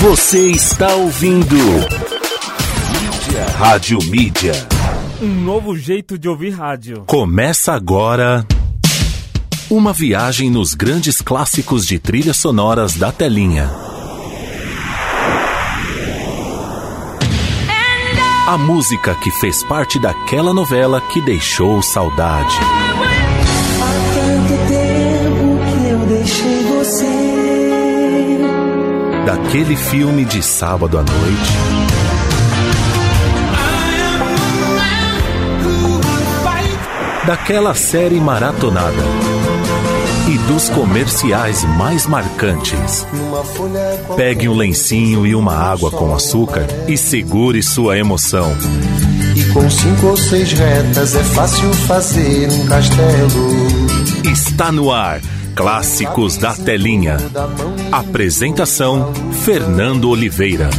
Você está ouvindo. Mídia. Rádio Mídia. Um novo jeito de ouvir rádio. Começa agora. Uma viagem nos grandes clássicos de trilhas sonoras da telinha. A música que fez parte daquela novela que deixou saudade. Daquele filme de sábado à noite. Daquela série maratonada. E dos comerciais mais marcantes. Pegue um lencinho e uma água com açúcar e segure sua emoção. E com cinco ou seis retas é fácil fazer um castelo. Está no ar. Clássicos da Telinha. Apresentação: Fernando Oliveira.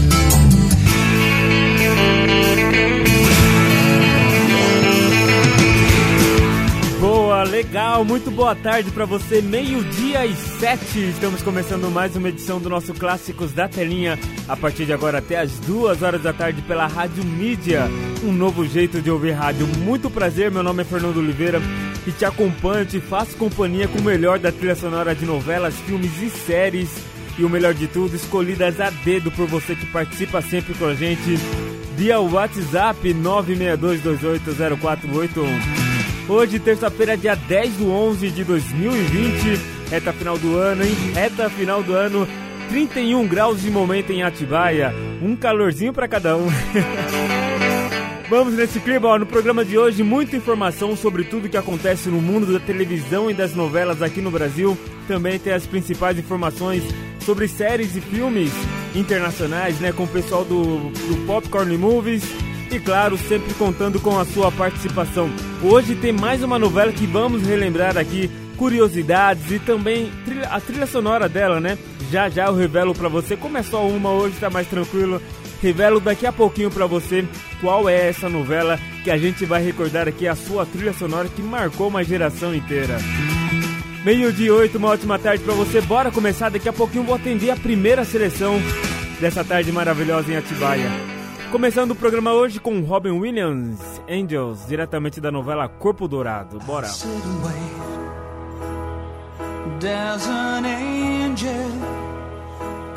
Boa, legal, muito boa tarde pra você. Meio-dia e sete. Estamos começando mais uma edição do nosso Clássicos da Telinha. A partir de agora até as duas horas da tarde pela Rádio Mídia. Um novo jeito de ouvir rádio. Muito prazer, meu nome é Fernando Oliveira e te acompanho, te faço companhia com o melhor da trilha sonora de novelas, filmes e séries. E o melhor de tudo, escolhidas a dedo por você que participa sempre com a gente via WhatsApp 962280481. Hoje, terça-feira, dia 10 do 11 de 2020, reta final do ano, hein? Reta final do ano, 31 graus de momento em Atibaia, um calorzinho para cada um. Vamos nesse clima, ó, no programa de hoje, muita informação sobre tudo que acontece no mundo da televisão e das novelas aqui no Brasil. Também tem as principais informações sobre séries e filmes internacionais, né, com o pessoal do, do Popcorn Movies. E claro, sempre contando com a sua participação. Hoje tem mais uma novela que vamos relembrar aqui, curiosidades e também a trilha sonora dela, né? Já já eu revelo pra você, como é só uma hoje, tá mais tranquilo. Revelo daqui a pouquinho pra você qual é essa novela que a gente vai recordar aqui a sua trilha sonora que marcou uma geração inteira. Meio dia oito, uma ótima tarde pra você. Bora começar, daqui a pouquinho vou atender a primeira seleção dessa tarde maravilhosa em Atibaia. Começando o programa hoje com Robin Williams, Angels, diretamente da novela Corpo Dourado. Bora. There's an angel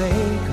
say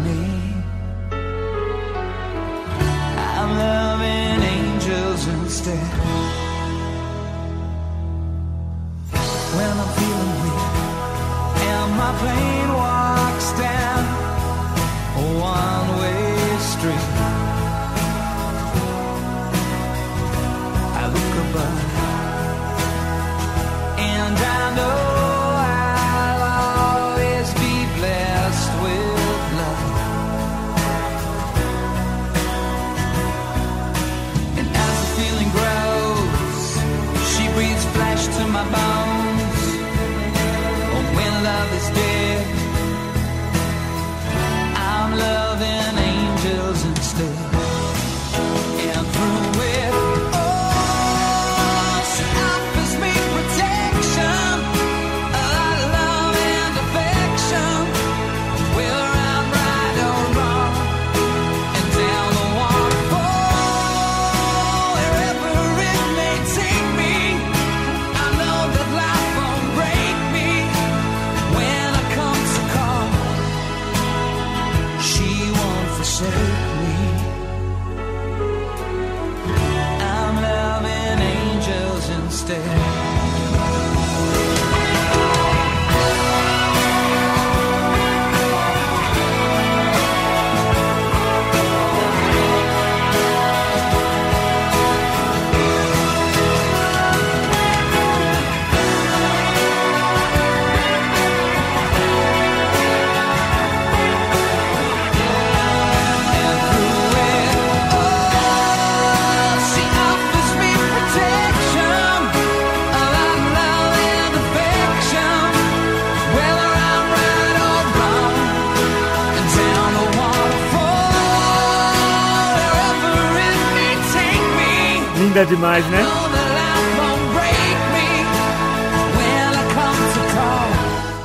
Linda demais, né?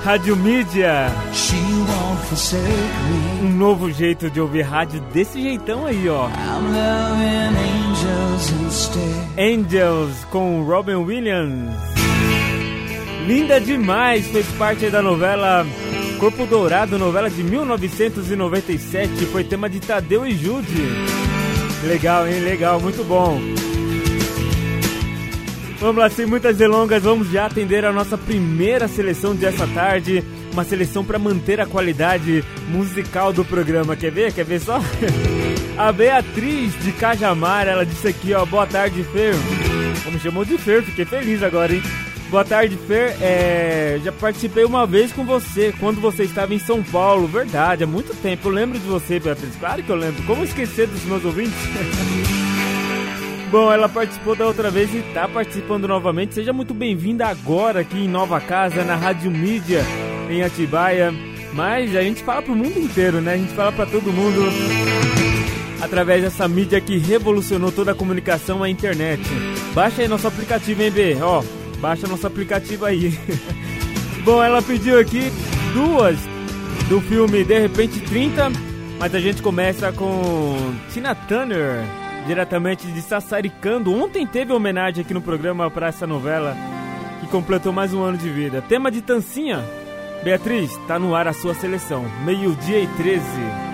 Rádio Mídia, um novo jeito de ouvir rádio desse jeitão aí, ó. Angels com Robin Williams. Linda demais, fez parte da novela Corpo Dourado, novela de 1997, foi tema de Tadeu e Jude. Legal, hein? Legal, muito bom. Vamos lá, sem muitas delongas, vamos já atender a nossa primeira seleção dessa tarde. Uma seleção para manter a qualidade musical do programa. Quer ver? Quer ver só? A Beatriz de Cajamar, ela disse aqui, ó, boa tarde, Fer. Como chamou de Fer, fiquei feliz agora, hein? Boa tarde, Fer. É, já participei uma vez com você, quando você estava em São Paulo. Verdade, há muito tempo. Eu lembro de você, Beatriz. Claro que eu lembro. Como esquecer dos meus ouvintes? Bom, ela participou da outra vez e está participando novamente. Seja muito bem-vinda agora aqui em Nova Casa, na Rádio Mídia, em Atibaia. Mas a gente fala pro mundo inteiro, né? A gente fala para todo mundo através dessa mídia que revolucionou toda a comunicação, a internet. Baixa aí nosso aplicativo, hein, B? Ó, baixa nosso aplicativo aí. Bom, ela pediu aqui duas do filme De Repente 30, mas a gente começa com Tina Turner, diretamente de Sassaricando. Ontem teve homenagem aqui no programa para essa novela que completou mais um ano de vida. Tema de Tancinha. Beatriz, tá no ar a sua seleção. Meio-dia e 13.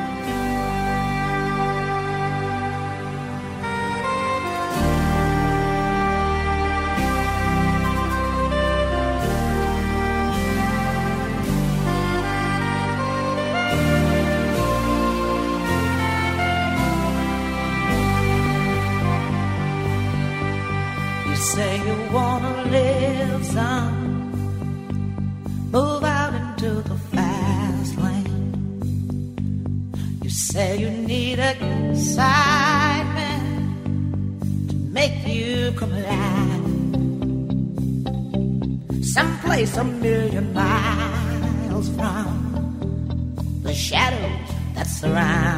Surround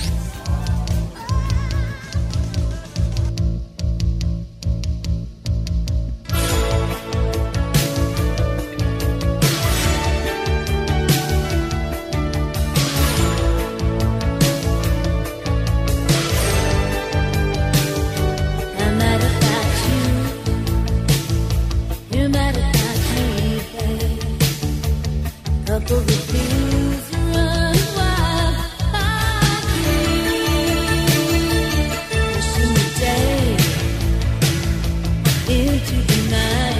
to deny.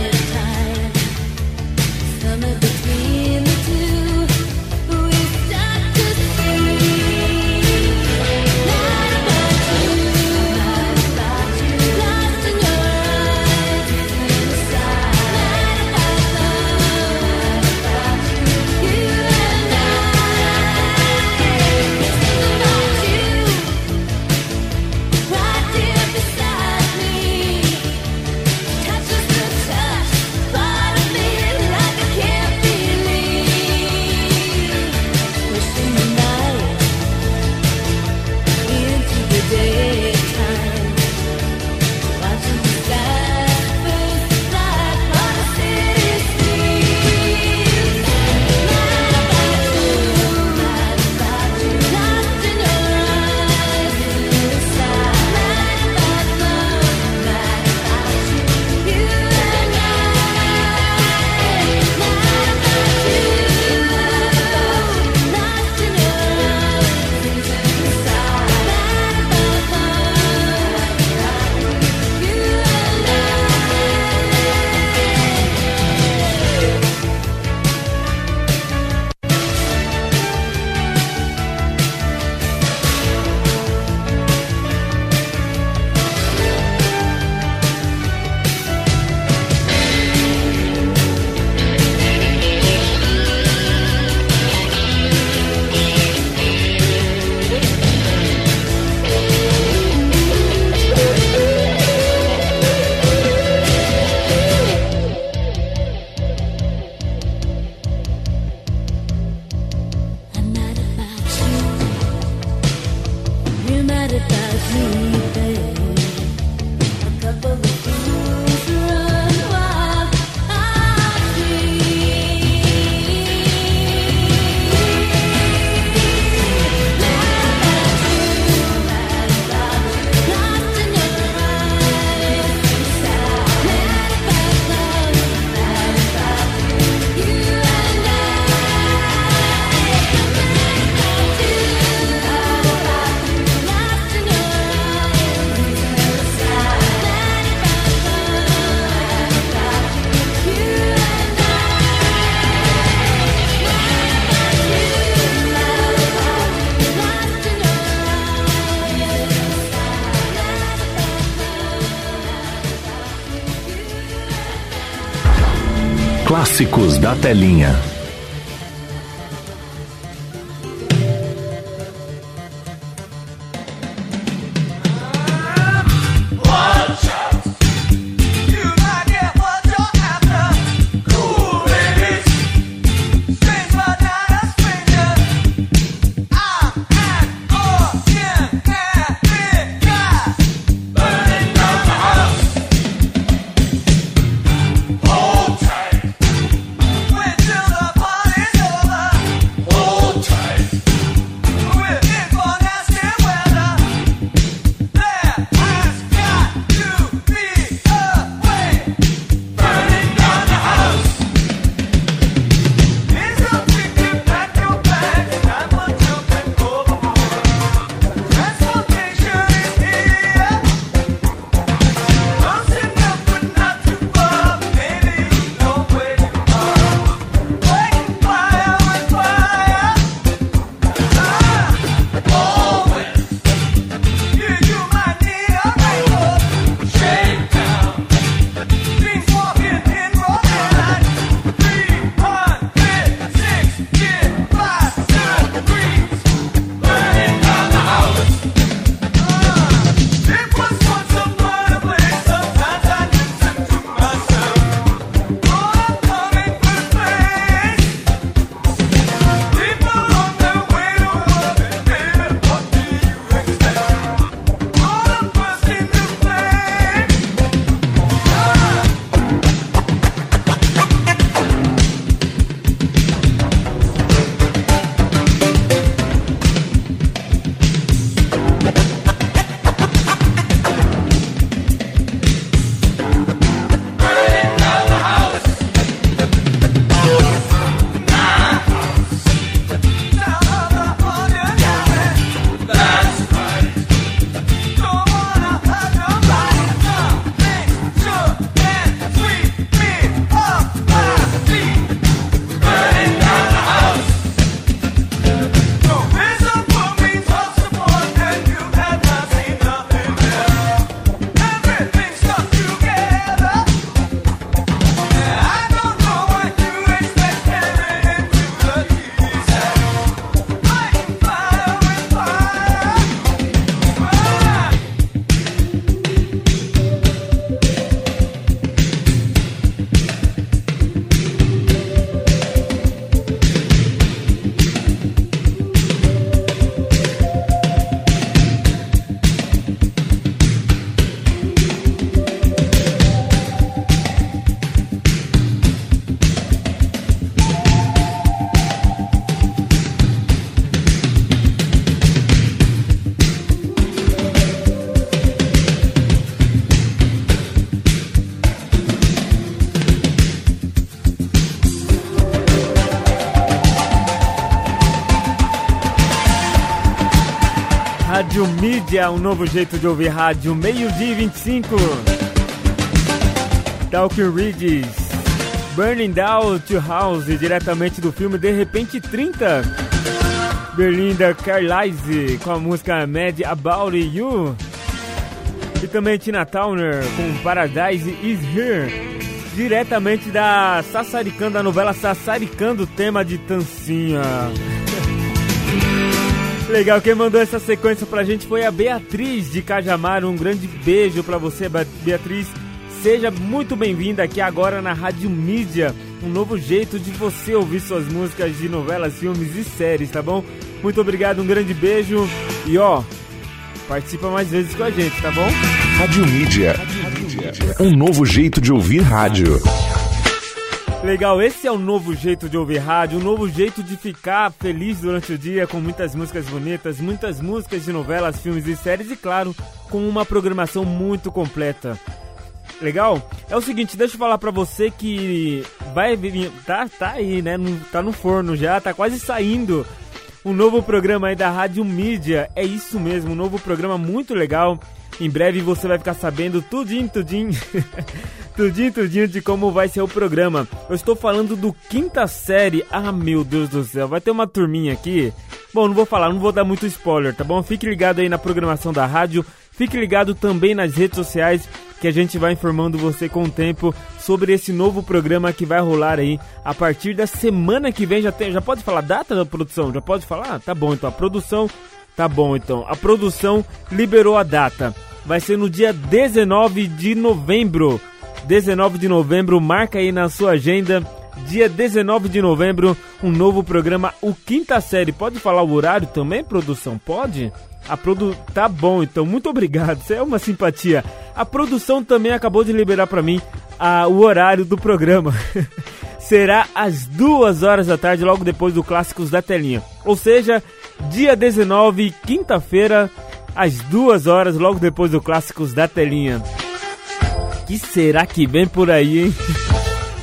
Da Telinha. Rádio Mídia, um novo jeito de ouvir rádio, meio-dia e 25. Talking Ridges, Burning Down to House, diretamente do filme De Repente 30. Berlinda Carlisle com a música Mad About You. E também Tina Towner com Paradise Is Here. Diretamente da Sassaricando, da novela Sassaricando, tema de Tancinha. Legal, quem mandou essa sequência pra gente foi a Beatriz de Cajamar. Um grande beijo pra você, Beatriz. Seja muito bem-vinda aqui agora na Rádio Mídia. Um novo jeito de você ouvir suas músicas de novelas, filmes e séries, tá bom? Muito obrigado, um grande beijo. E ó, participa mais vezes com a gente, tá bom? Rádio Mídia. Um novo jeito de ouvir rádio. Legal, esse é o novo jeito de ouvir rádio, um novo jeito de ficar feliz durante o dia com muitas músicas bonitas, muitas músicas de novelas, filmes e séries e, claro, com uma programação muito completa. Legal? É o seguinte, deixa eu falar pra você que vai vir, tá, tá aí, né? Tá no forno já, tá quase saindo um novo programa aí da Rádio Mídia. É isso mesmo, um novo programa muito legal. Em breve você vai ficar sabendo tudinho, tudinho, tudinho, tudinho de como vai ser o programa. Eu estou falando do quinta série. Ah, meu Deus do céu, vai ter uma turminha aqui. Bom, não vou falar, não vou dar muito spoiler, tá bom? Fique ligado aí na programação da rádio. Fique ligado também nas redes sociais, que a gente vai informando você com o tempo sobre esse novo programa que vai rolar aí a partir da semana que vem. Já, tem, já pode falar data da produção? Já pode falar? Tá bom, então a produção. Tá bom, então. A produção liberou a data. Vai ser no dia 19 de novembro. 19 de novembro, marca aí na sua agenda. Dia 19 de novembro, um novo programa, o Quinta Série. Pode falar o horário também, produção? Pode? A produ... Tá bom, então, muito obrigado. Isso é uma simpatia. A produção também acabou de liberar para mim a... o horário do programa. Será às duas horas da tarde, logo depois do Clássicos da Telinha. Ou seja, dia 19, quinta-feira, às duas horas, logo depois do Clássicos da Telinha. Que será que vem por aí, hein?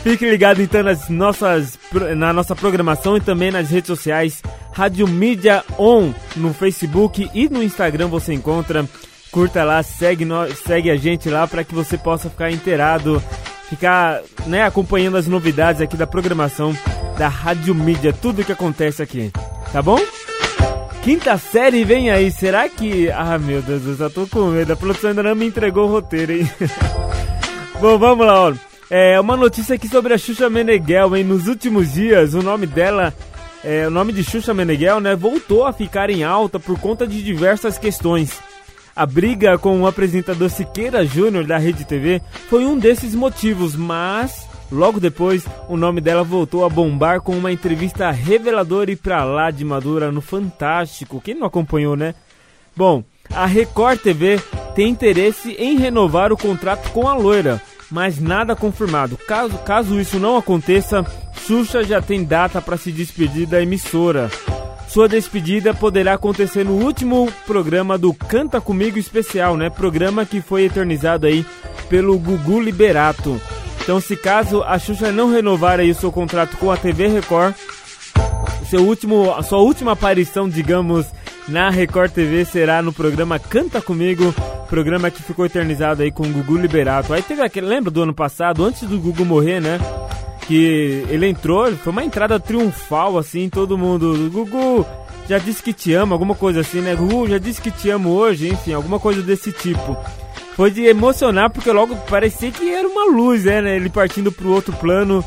Fique ligado então nas nossas, na nossa programação e também nas redes sociais. Rádio Mídia On no Facebook e no Instagram você encontra. Curta lá, segue, segue a gente lá para que você possa ficar inteirado, ficar né, acompanhando as novidades aqui da programação da Rádio Mídia, tudo que acontece aqui, tá bom? Quinta série vem aí, será que. Ah meu Deus, eu já tô com medo, a produção ainda não me entregou o roteiro, hein? bom, vamos lá, ó. É uma notícia aqui sobre a Xuxa Meneghel, hein? Nos últimos dias, o nome dela, é, o nome de Xuxa Meneghel, né, voltou a ficar em alta por conta de diversas questões. A briga com o apresentador Siqueira Júnior da Rede TV foi um desses motivos, mas logo depois o nome dela voltou a bombar com uma entrevista reveladora e pra lá de madura no Fantástico. Quem não acompanhou, né? Bom, a Record TV tem interesse em renovar o contrato com a loira, mas nada confirmado. Caso, caso isso não aconteça, Xuxa já tem data para se despedir da emissora. Sua despedida poderá acontecer no último programa do Canta Comigo Especial, né? Programa que foi eternizado aí pelo Gugu Liberato. Então, se caso a Xuxa não renovar aí o seu contrato com a TV Record, seu último, a sua última aparição, digamos, na Record TV será no programa Canta Comigo, programa que ficou eternizado aí com o Gugu Liberato. Aí teve aquele, lembra do ano passado, antes do Gugu morrer, né? Que ele entrou, foi uma entrada triunfal, assim, todo mundo. Gugu já disse que te ama, alguma coisa assim, né? Gugu já disse que te amo hoje, enfim, alguma coisa desse tipo. Foi de emocionar porque logo parecia que era uma luz, né? Ele partindo pro outro plano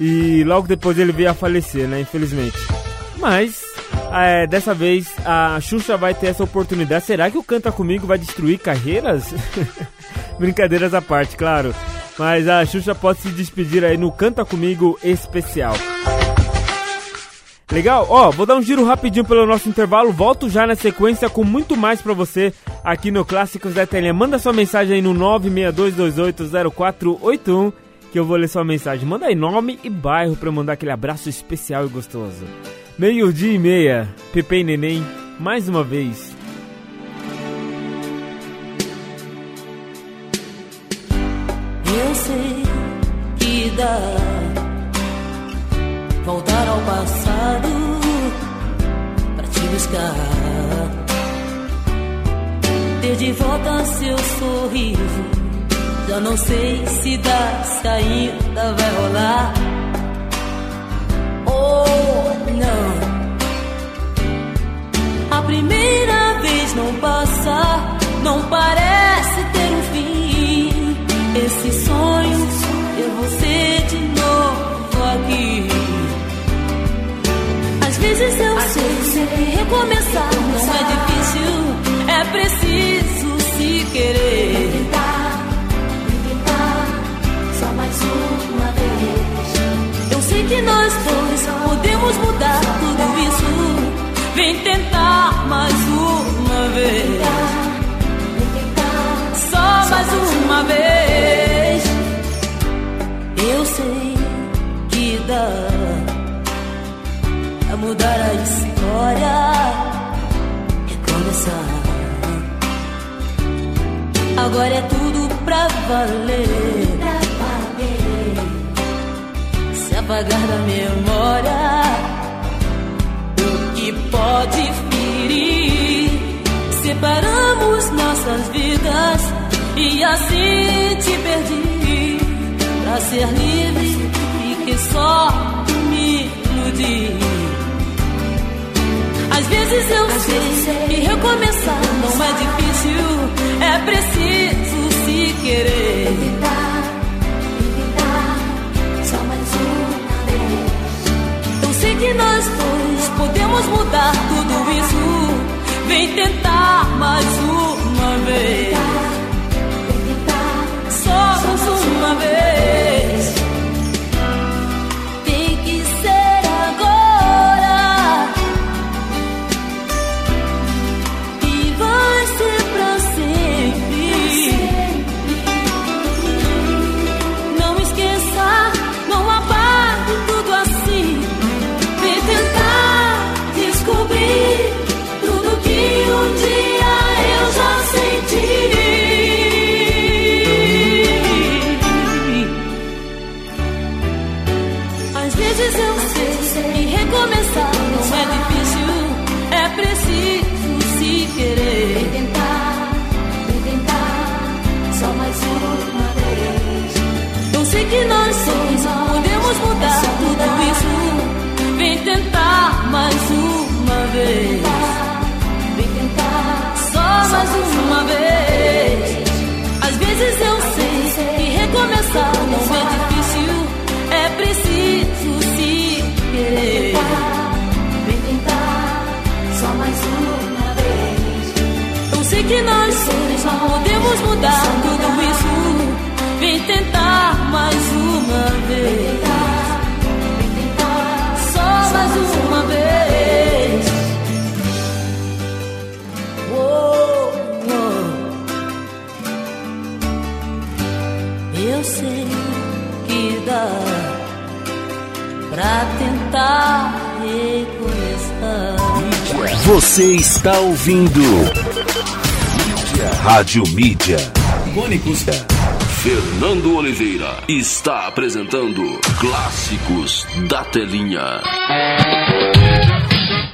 e logo depois ele veio a falecer, né? Infelizmente. Mas é, dessa vez a Xuxa vai ter essa oportunidade. Será que o Canta Comigo vai destruir carreiras? Brincadeiras à parte, claro. Mas a Xuxa pode se despedir aí no Canta Comigo especial. Legal? Ó, vou dar um giro rapidinho pelo nosso intervalo. Volto já na sequência com muito mais pra você aqui no Clássicos da Telinha. Manda sua mensagem aí no 962280481 que eu vou ler sua mensagem. Manda aí nome e bairro eu mandar aquele abraço especial e gostoso. Meio-dia e meia, Pepe e Neném, mais uma vez. Eu sei que dá voltar ao passado pra te buscar, ter de volta seu sorriso. Já não sei se dá, se ainda vai rolar. Oh, não. A primeira vez não passa, não parece Vem tentar mais uma vez. Só mais uma vez. Eu sei que dá a mudar a história. Recomeçar. Agora é tudo pra valer. Se apagar da memória que pode ferir. Separamos nossas vidas e assim te perdi. Pra ser livre e que só me iludi. Às vezes eu sei que recomeçar não é difícil, é preciso se querer. Tentar, tentar, só mais uma vez. Eu sei que nós dois podemos mudar tudo isso. Vem tentar mais uma vez. Só mais uma vez. Ouvindo Rádio Mídia. Icônicos. Fernando Oliveira está apresentando Clássicos da Telinha.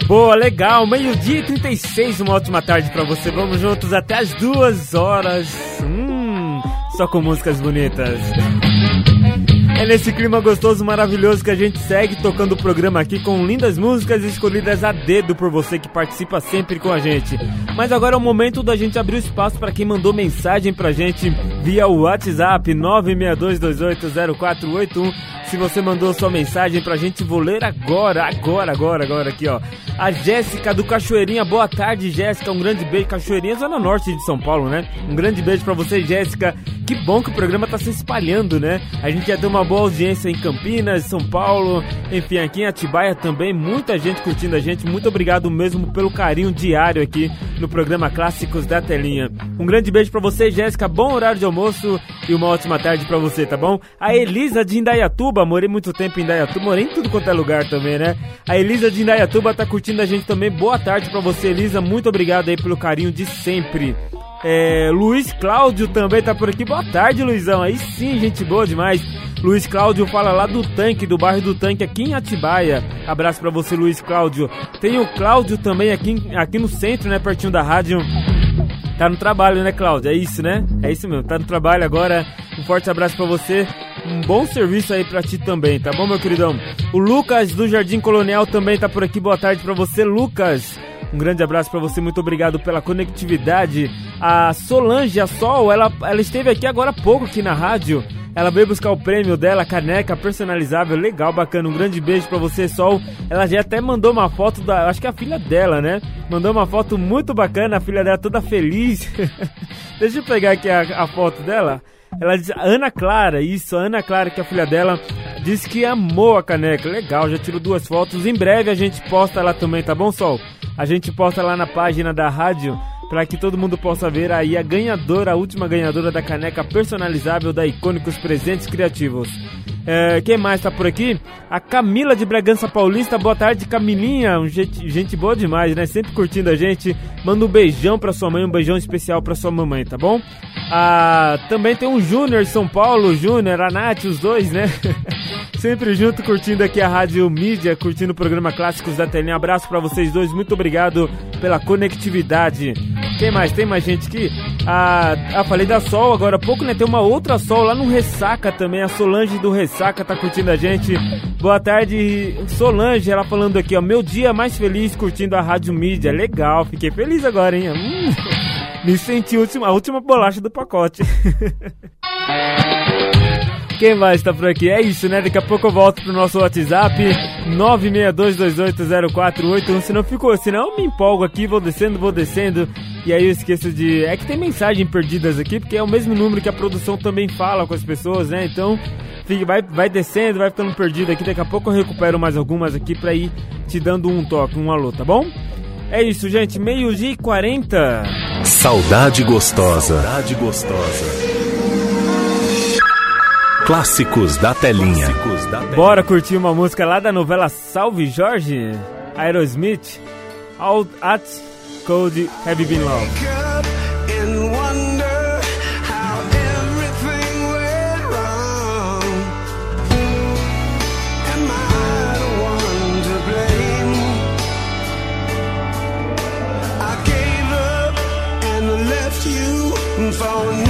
Boa, legal. Meio-dia e 36, uma ótima tarde pra você. Vamos juntos até as duas horas. Hum, só com músicas bonitas. É nesse clima gostoso, maravilhoso que a gente segue tocando o programa aqui com lindas músicas escolhidas a dedo por você que participa sempre com a gente. Mas agora é o momento da gente abrir o espaço para quem mandou mensagem pra gente via o WhatsApp 962280481. Se você mandou sua mensagem pra gente, vou ler agora, agora, agora, agora aqui, ó. A Jéssica do Cachoeirinha, boa tarde, Jéssica. Um grande beijo. Cachoeirinha, zona norte de São Paulo, né? Um grande beijo pra você, Jéssica. Que bom que o programa tá se espalhando, né? A gente já tem uma boa audiência em Campinas, São Paulo, enfim, aqui em Atibaia também. Muita gente curtindo a gente. Muito obrigado mesmo pelo carinho diário aqui no programa Clássicos da Telinha. Um grande beijo pra você, Jéssica. Bom horário de almoço e uma ótima tarde pra você, tá bom? A Elisa de Indaiatuba, morei muito tempo em Indaiatuba, morei em tudo quanto é lugar também, né? A Elisa de Indaiatuba tá curtindo a gente também. Boa tarde pra você, Elisa. Muito obrigado aí pelo carinho de sempre. É, Luiz Cláudio também tá por aqui. Boa tarde, Luizão. Aí sim, gente boa demais. Luiz Cláudio fala lá do tanque, do bairro do tanque aqui em Atibaia. Abraço pra você, Luiz Cláudio. Tem o Cláudio também aqui, aqui no centro, né? Pertinho da rádio. Tá no trabalho, né, Cláudio? É isso, né? É isso mesmo. Tá no trabalho agora. Um forte abraço pra você. Um bom serviço aí pra ti também, tá bom, meu queridão? O Lucas do Jardim Colonial também tá por aqui. Boa tarde pra você, Lucas. Um grande abraço pra você, muito obrigado pela conectividade. A Solange, a Sol, ela, ela esteve aqui agora há pouco aqui na rádio. Ela veio buscar o prêmio dela, caneca personalizável, legal, bacana. Um grande beijo pra você, Sol. Ela já até mandou uma foto da, acho que é a filha dela, né? Mandou uma foto muito bacana, a filha dela toda feliz. Deixa eu pegar aqui a, a foto dela. Ela diz, Ana Clara, isso, Ana Clara, que é a filha dela, disse que amou a caneca. Legal, já tirou duas fotos. Em breve a gente posta lá também, tá bom, Sol? A gente posta lá na página da rádio para que todo mundo possa ver aí a ganhadora, a última ganhadora da caneca personalizável da Icônicos Presentes Criativos. É, quem mais tá por aqui? A Camila de Bragança Paulista. Boa tarde, Camilinha. Um gente, gente boa demais, né? Sempre curtindo a gente. Manda um beijão pra sua mãe, um beijão especial pra sua mamãe, tá bom? Ah, também tem um Júnior de São Paulo, Júnior, a Nath, os dois, né? Sempre junto, curtindo aqui a Rádio Mídia, curtindo o programa Clássicos da Telinha. Abraço pra vocês dois, muito obrigado pela conectividade. Quem mais? Tem mais gente aqui? Ah, ah, falei da Sol agora há pouco, né? Tem uma outra Sol lá no Ressaca também. A Solange do Ressaca tá curtindo a gente. Boa tarde, Solange. Ela falando aqui, ó. Meu dia mais feliz curtindo a Rádio Mídia. Legal, fiquei feliz agora, hein? Hum. Me senti a última, bolacha do pacote. Quem mais tá por aqui? É isso, né? Daqui a pouco eu volto pro nosso WhatsApp 962280481. Senão ficou, senão eu me empolgo aqui, vou descendo, vou descendo. E aí eu esqueço de. É que tem mensagem perdidas aqui, porque é o mesmo número que a produção também fala com as pessoas, né? Então fica, vai, vai descendo, vai ficando perdido aqui. Daqui a pouco eu recupero mais algumas aqui pra ir te dando um toque, um alô, tá bom? É isso, gente. Meio-dia e 40. Saudade gostosa. Saudade gostosa. Clássicos da telinha. Bora curtir uma música lá da novela Salve Jorge? Aerosmith. All at Cold Have You Been Love. For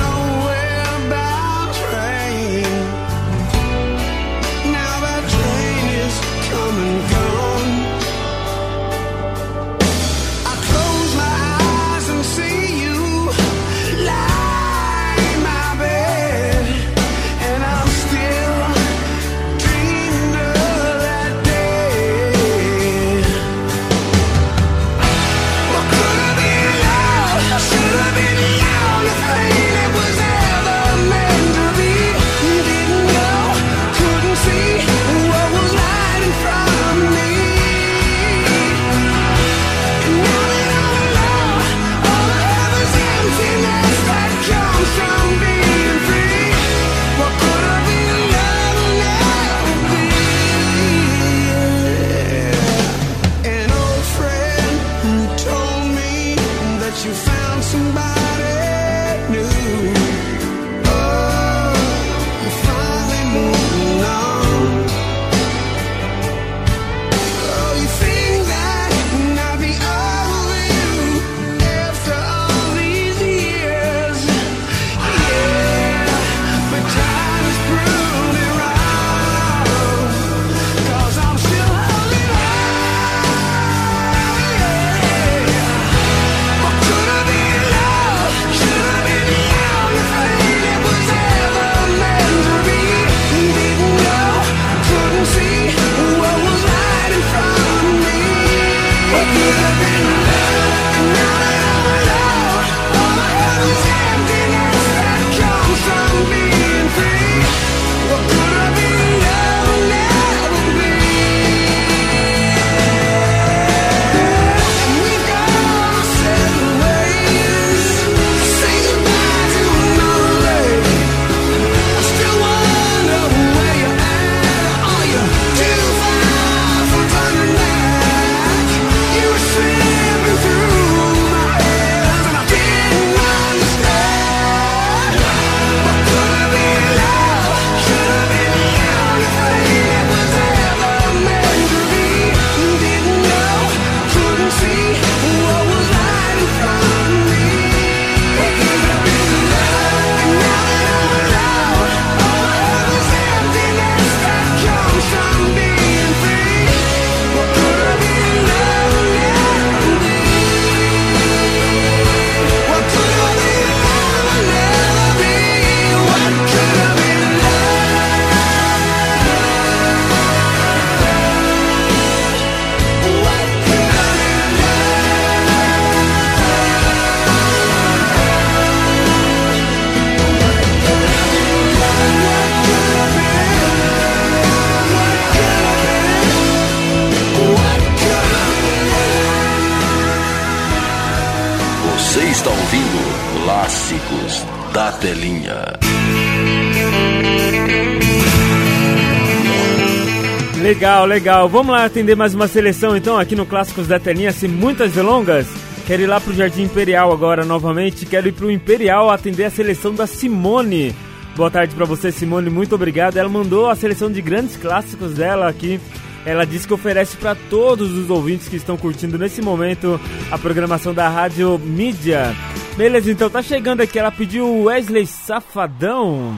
Legal. Vamos lá atender mais uma seleção então aqui no Clássicos da Telinha, sem muitas delongas. Quero ir lá pro Jardim Imperial agora novamente. Quero ir pro Imperial atender a seleção da Simone. Boa tarde para você, Simone. Muito obrigado. Ela mandou a seleção de grandes clássicos dela aqui. Ela disse que oferece para todos os ouvintes que estão curtindo nesse momento a programação da Rádio Mídia. Beleza, então tá chegando aqui. Ela pediu Wesley Safadão,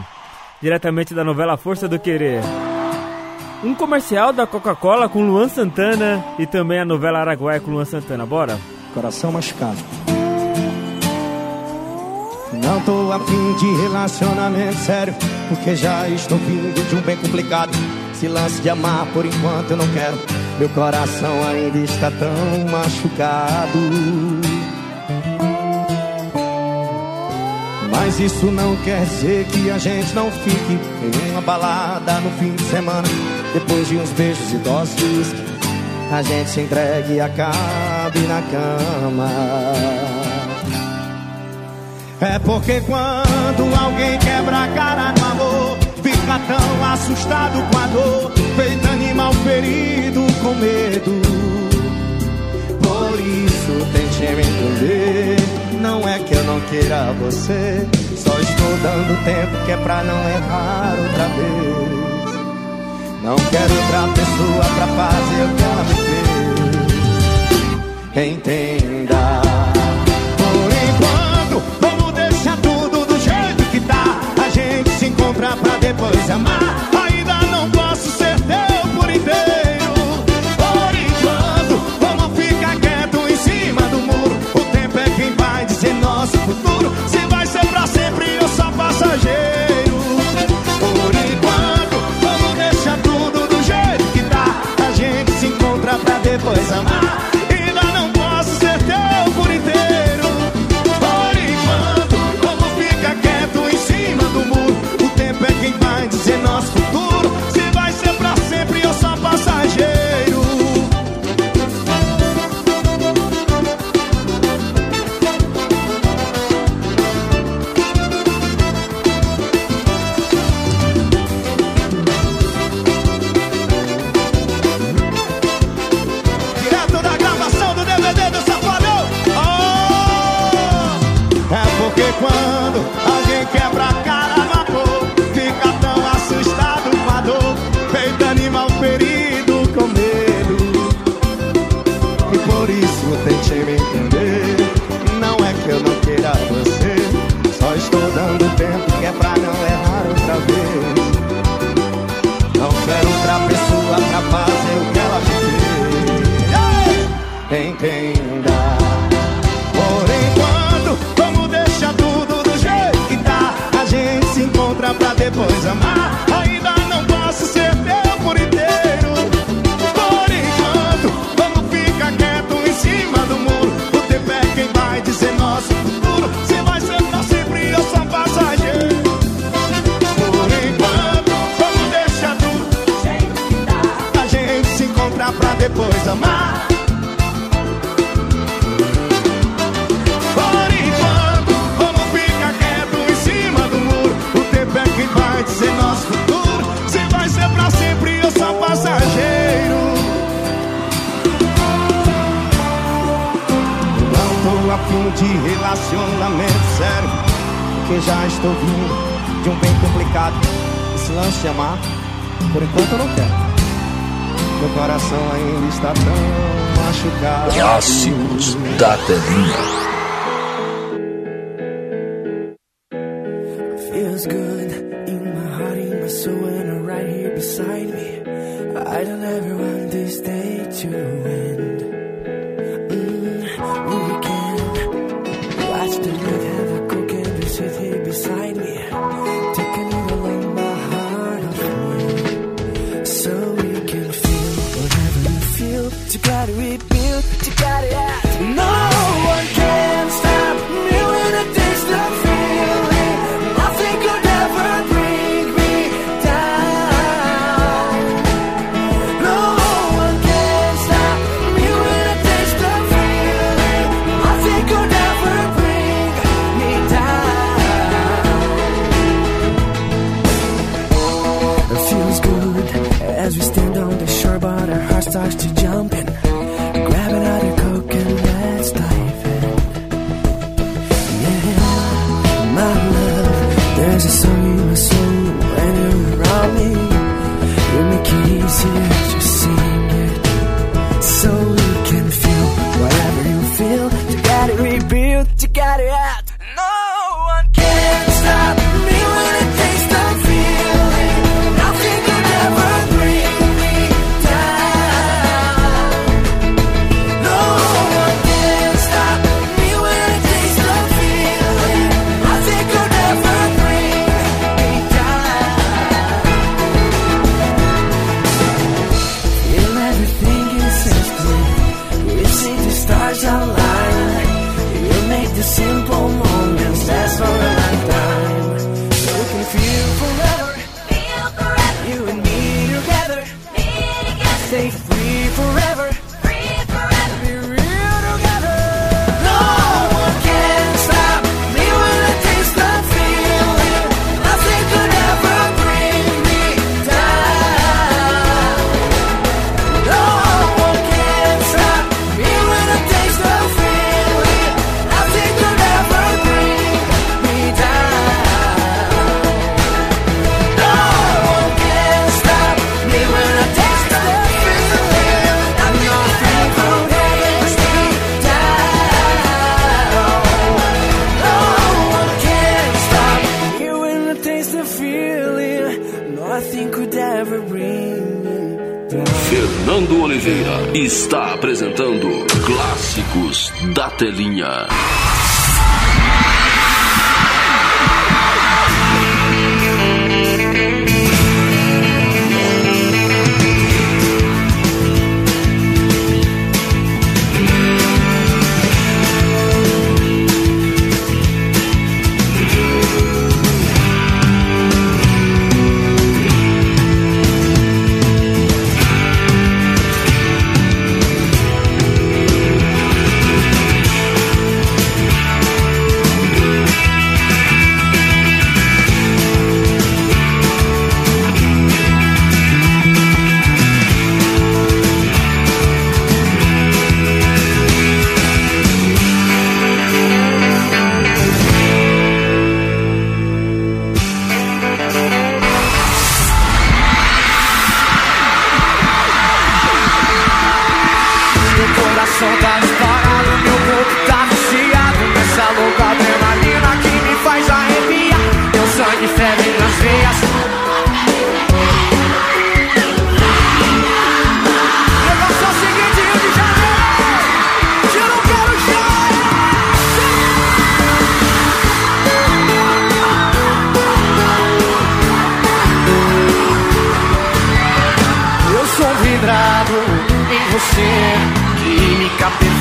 diretamente da novela Força do Querer. Um comercial da Coca-Cola com Luan Santana e também a novela Araguaia com Luan Santana. Bora? Coração machucado. Não tô afim de relacionamento sério, porque já estou vindo de um bem complicado. Se lance de amar por enquanto eu não quero. Meu coração ainda está tão machucado. Mas isso não quer dizer que a gente não fique em uma balada no fim de semana depois de uns beijos e doces, a gente se entregue e acaba na cama. É porque quando alguém quebra a cara no amor, fica tão assustado com a dor, feito animal ferido com medo. Por isso tente me entender, não é que eu não queira você, só estou dando tempo que é pra não errar outra vez. Não quero outra pessoa pra fazer o que ela me fez. Entenda. Por enquanto, vamos deixar tudo do jeito que tá. A gente se encontra pra depois amar. coisa mais. Por enquanto eu não quero. Meu coração ainda está tão machucado. Clássicos da telinha.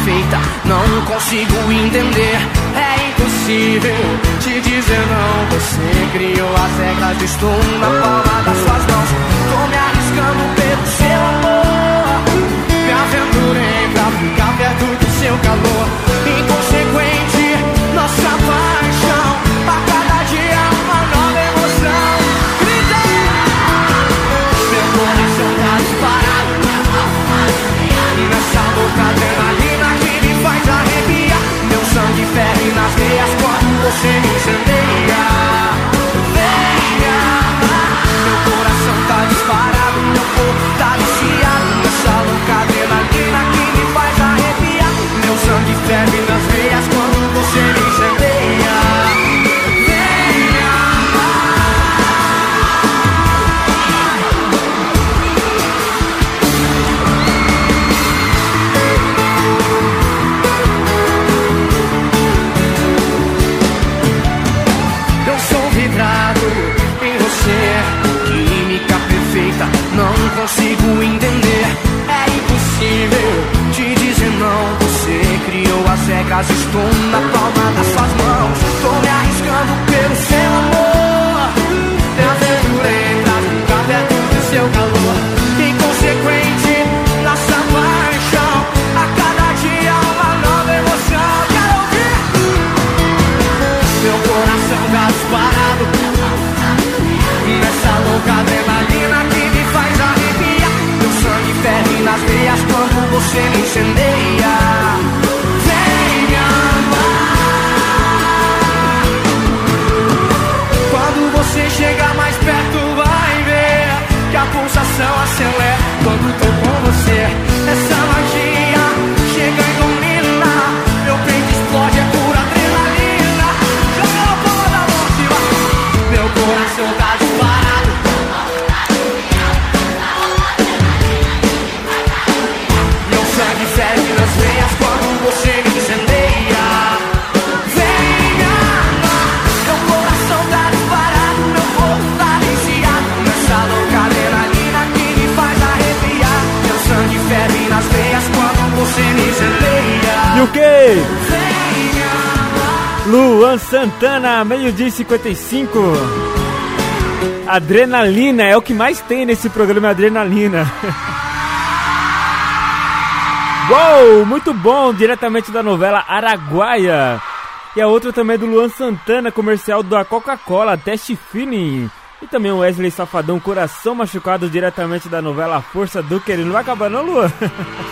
Perfeita, não consigo entender. É impossível te dizer não. Você criou as regras, estou na palma das suas mãos. Tô me arriscando pelo seu amor. Me aventurei pra ficar perto do seu calor veias quando você incendeia Venha Meu coração tá disparado, meu corpo tá viciado Nessa louca adrenalina que me faz arrepiar Meu sangue ferve nas veias quando você me estou na palma das suas mãos. Tô me arriscando pelo seu amor. Me aventurei pra ficar perto do seu calor. Inconsequente, nossa paixão. A cada dia uma nova emoção. Quero ouvir. Meu coração tá disparado. Nessa louca adrenalina que me faz arrepiar. Meu sangue ferve nas veias quando você me incendeia quando que? Luan Santana, meio-dia e 55. Adrenalina é o que mais tem nesse programa é Adrenalina. Uou, muito bom, diretamente da novela Araguaia. E a outra também é do Luan Santana, comercial da Coca-Cola, Teste Feeling. E também o Wesley Safadão, Coração Machucado, diretamente da novela Força do Querer. Não vai acabar não, Luan?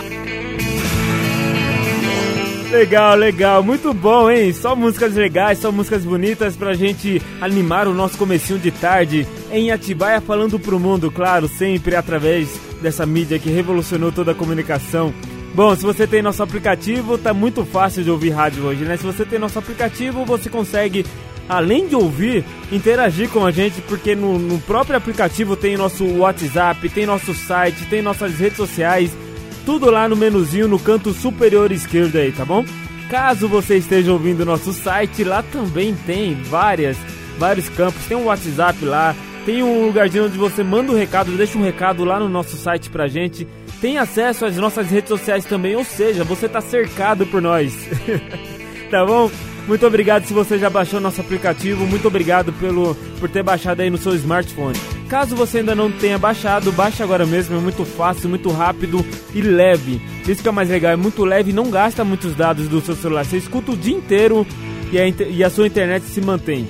Legal, legal, muito bom, hein? Só músicas legais, só músicas bonitas pra gente animar o nosso comecinho de tarde em Atibaia falando pro mundo, claro, sempre através dessa mídia que revolucionou toda a comunicação. Bom, se você tem nosso aplicativo, tá muito fácil de ouvir rádio hoje, né? Se você tem nosso aplicativo, você consegue, além de ouvir, interagir com a gente, porque no, no próprio aplicativo tem nosso WhatsApp, tem nosso site, tem nossas redes sociais, tudo lá no menuzinho no canto superior esquerdo aí, tá bom? Caso você esteja ouvindo nosso site, lá também tem várias, vários campos. Tem um WhatsApp lá, tem um lugarzinho onde você manda um recado, deixa um recado lá no nosso site pra gente. Tem acesso às nossas redes sociais também, ou seja, você tá cercado por nós. tá bom? Muito obrigado se você já baixou nosso aplicativo. Muito obrigado pelo por ter baixado aí no seu smartphone. Caso você ainda não tenha baixado, baixe agora mesmo. É muito fácil, muito rápido e leve. Isso que é mais legal, é muito leve não gasta muitos dados do seu celular. Você escuta o dia inteiro e a, e a sua internet se mantém.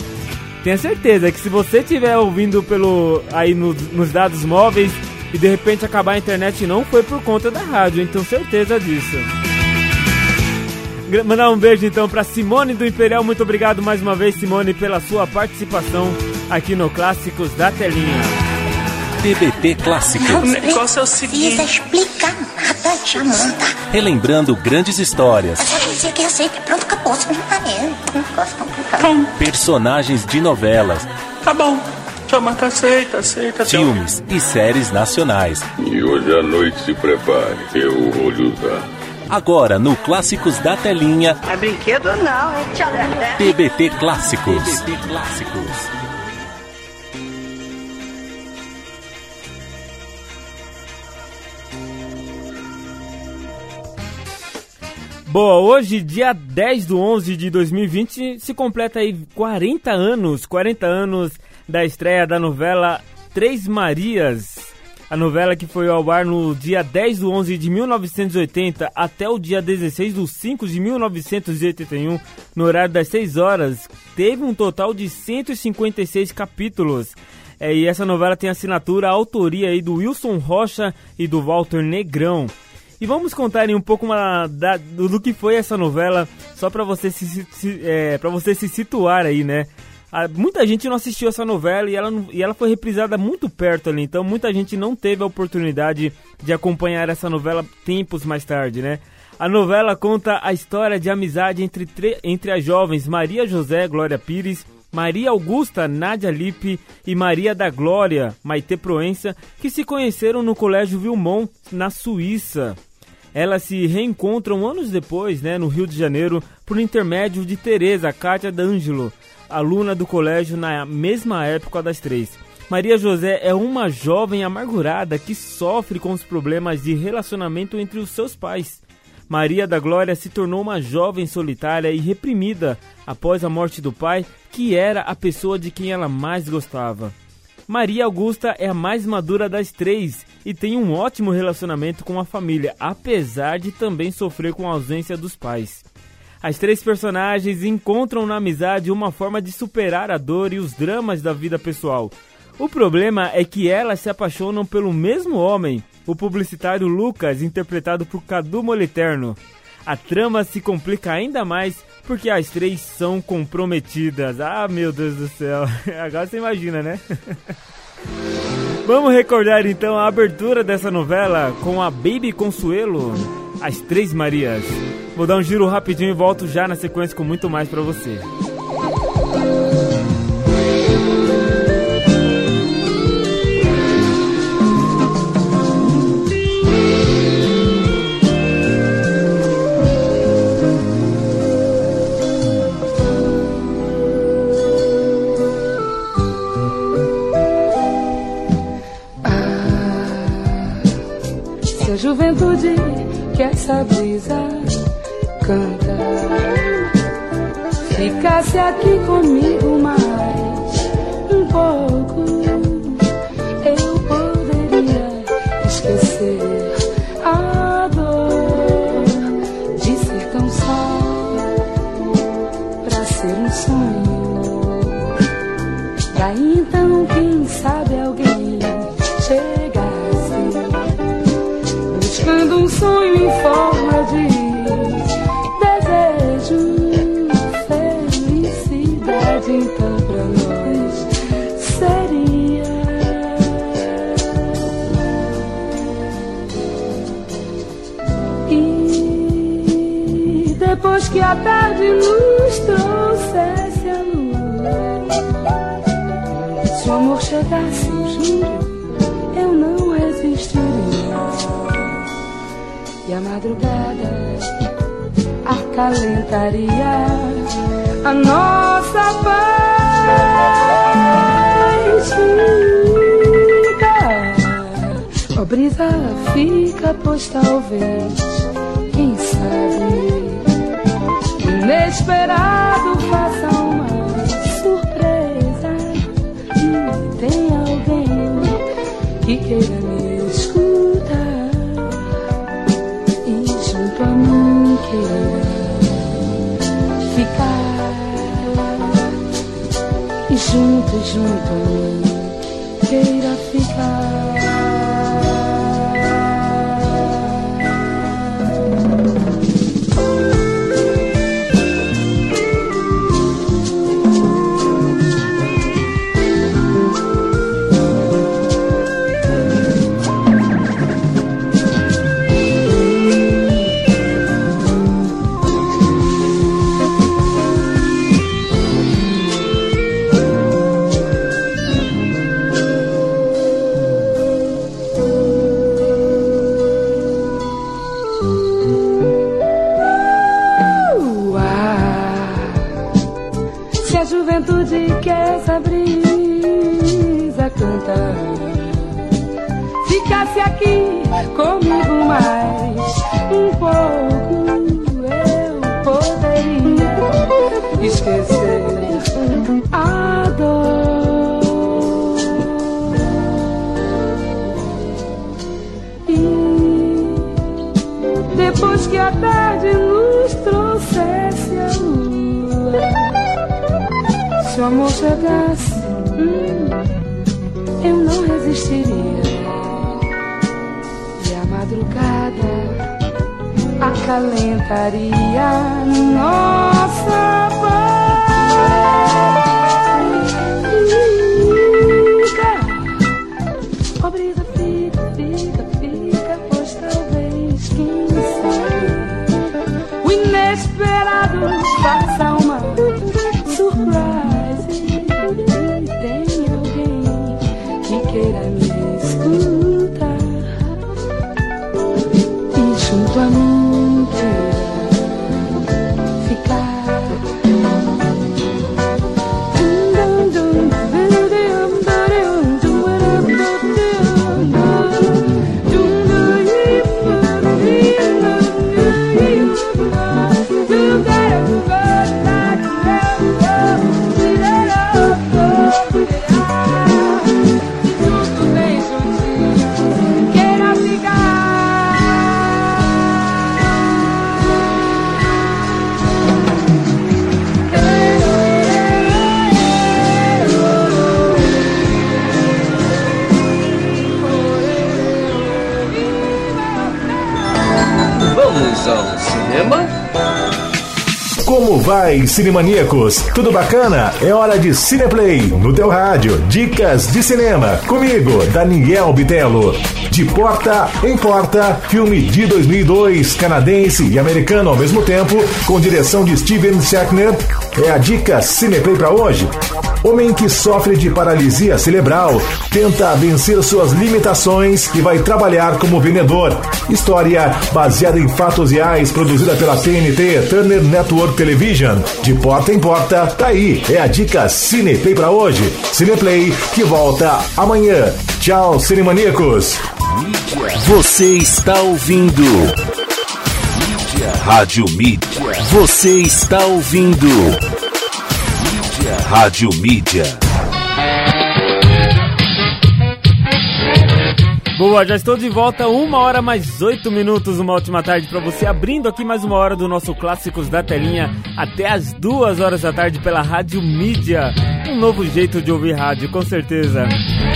Tenha certeza que se você estiver ouvindo pelo aí no, nos dados móveis e de repente acabar a internet, não foi por conta da rádio, então certeza disso. Mandar um beijo então para Simone do Imperial. Muito obrigado mais uma vez, Simone, pela sua participação aqui no Clássicos da Telinha. TBT Clássicos. O negócio é o seguinte. Não explica nada, Jamanta. Relembrando grandes histórias. Você vai dizer que aceita, pronto, acabou. Você não tá. Um complicado. Personagens de novelas. Tá bom. Jamanta aceita, aceita. Filmes e séries nacionais. E hoje à noite se prepare. Eu vou lhe usar. Agora no Clássicos da Telinha. É brinquedo não, é tchau. TBT Clássicos. TBT Clássicos. Boa, hoje, dia 10 do 11 de 2020, se completa aí 40 anos, 40 anos da estreia da novela Três Marias. A novela que foi ao ar no dia 10 do 11 de 1980 até o dia 16 do 5 de 1981, no horário das 6 horas, teve um total de 156 capítulos. É, e essa novela tem assinatura, a autoria aí do Wilson Rocha e do Walter Negrão. E vamos contar um pouco uma, da, do, que foi essa novela, só para você é, para você se situar aí, né? Ah, muita gente não assistiu essa novela e ela, e ela foi reprisada muito perto ali, então muita gente não teve a oportunidade de acompanhar essa novela tempos mais tarde, né? A novela conta a história de amizade entre, entre as jovens Maria José Glória Pires, Maria Augusta Nádia Lippe e Maria da Glória Maite Proença, que se conheceram no Colégio Vilmont, na Suíça. Elas se reencontram anos depois, né, no Rio de Janeiro, por intermédio de Teresa Cátia D'Angelo, aluna do colégio na mesma época das três. Maria José é uma jovem amargurada que sofre com os problemas de relacionamento entre os seus pais. Maria da Glória se tornou uma jovem solitária e reprimida após a morte do pai, que era a pessoa de quem ela mais gostava. Maria Augusta é a mais madura das três e tem um ótimo relacionamento com a família, apesar de também sofrer com a ausência dos pais. As três personagens encontram na amizade uma forma de superar a dor e os dramas da vida pessoal. O problema é que elas se apaixonam pelo mesmo homem, o publicitário Lucas, interpretado por Cadu Moliterno. A trama se complica ainda mais porque as três são comprometidas. Ah, meu Deus do céu. Agora você imagina, né? Vamos recordar então a abertura dessa novela com a Baby Consuelo, As Três Marias. Vou dar um giro rapidinho e volto já na sequência com muito mais para você. Se a juventude que essa brisa canta ficasse aqui comigo mais um pouco, eu poderia esquecer a dor de ser tão só pra ser um sonho. Daí então, que a tarde nos trouxesse a lua, se o amor chegasse, juro, eu não resistiria. e a madrugada acalentaria a nossa paz. Fica, brisa, fica, pois talvez, quem sabe, inesperado faça uma surpresa tem alguém que queira me escutar e junto a mim queira ficar e junto, junto a mim queira ficar. Ficasse aqui comigo mais um pouco, eu poderia esquecer a dor. E depois que a tarde nos trouxesse a lua, se o amor chegasse, não resistiria. E a madrugada acalentaria nossa vai, Cinemaníacos? Tudo bacana? É hora de Cineplay no teu rádio. Dicas de cinema. Comigo, Daniel Bitelo. De Porta em Porta, filme de 2002, canadense e americano ao mesmo tempo, com direção de Steven Shackner. É a dica Cineplay para hoje. Homem que sofre de paralisia cerebral tenta vencer suas limitações e vai trabalhar como vendedor. História baseada em fatos reais, produzida pela TNT Turner Network Television. De porta em porta, tá aí. É a dica Cineplay para hoje. Cineplay que volta amanhã. Tchau, cinemaníacos. Você está ouvindo. Rádio Mídia. Você está ouvindo. Rádio Mídia. Boa, já estou de volta, uma hora mais oito minutos, uma ótima tarde para você, abrindo aqui mais uma hora do nosso Clássicos da Telinha até as duas horas da tarde pela Rádio Mídia. Novo jeito de ouvir rádio, com certeza.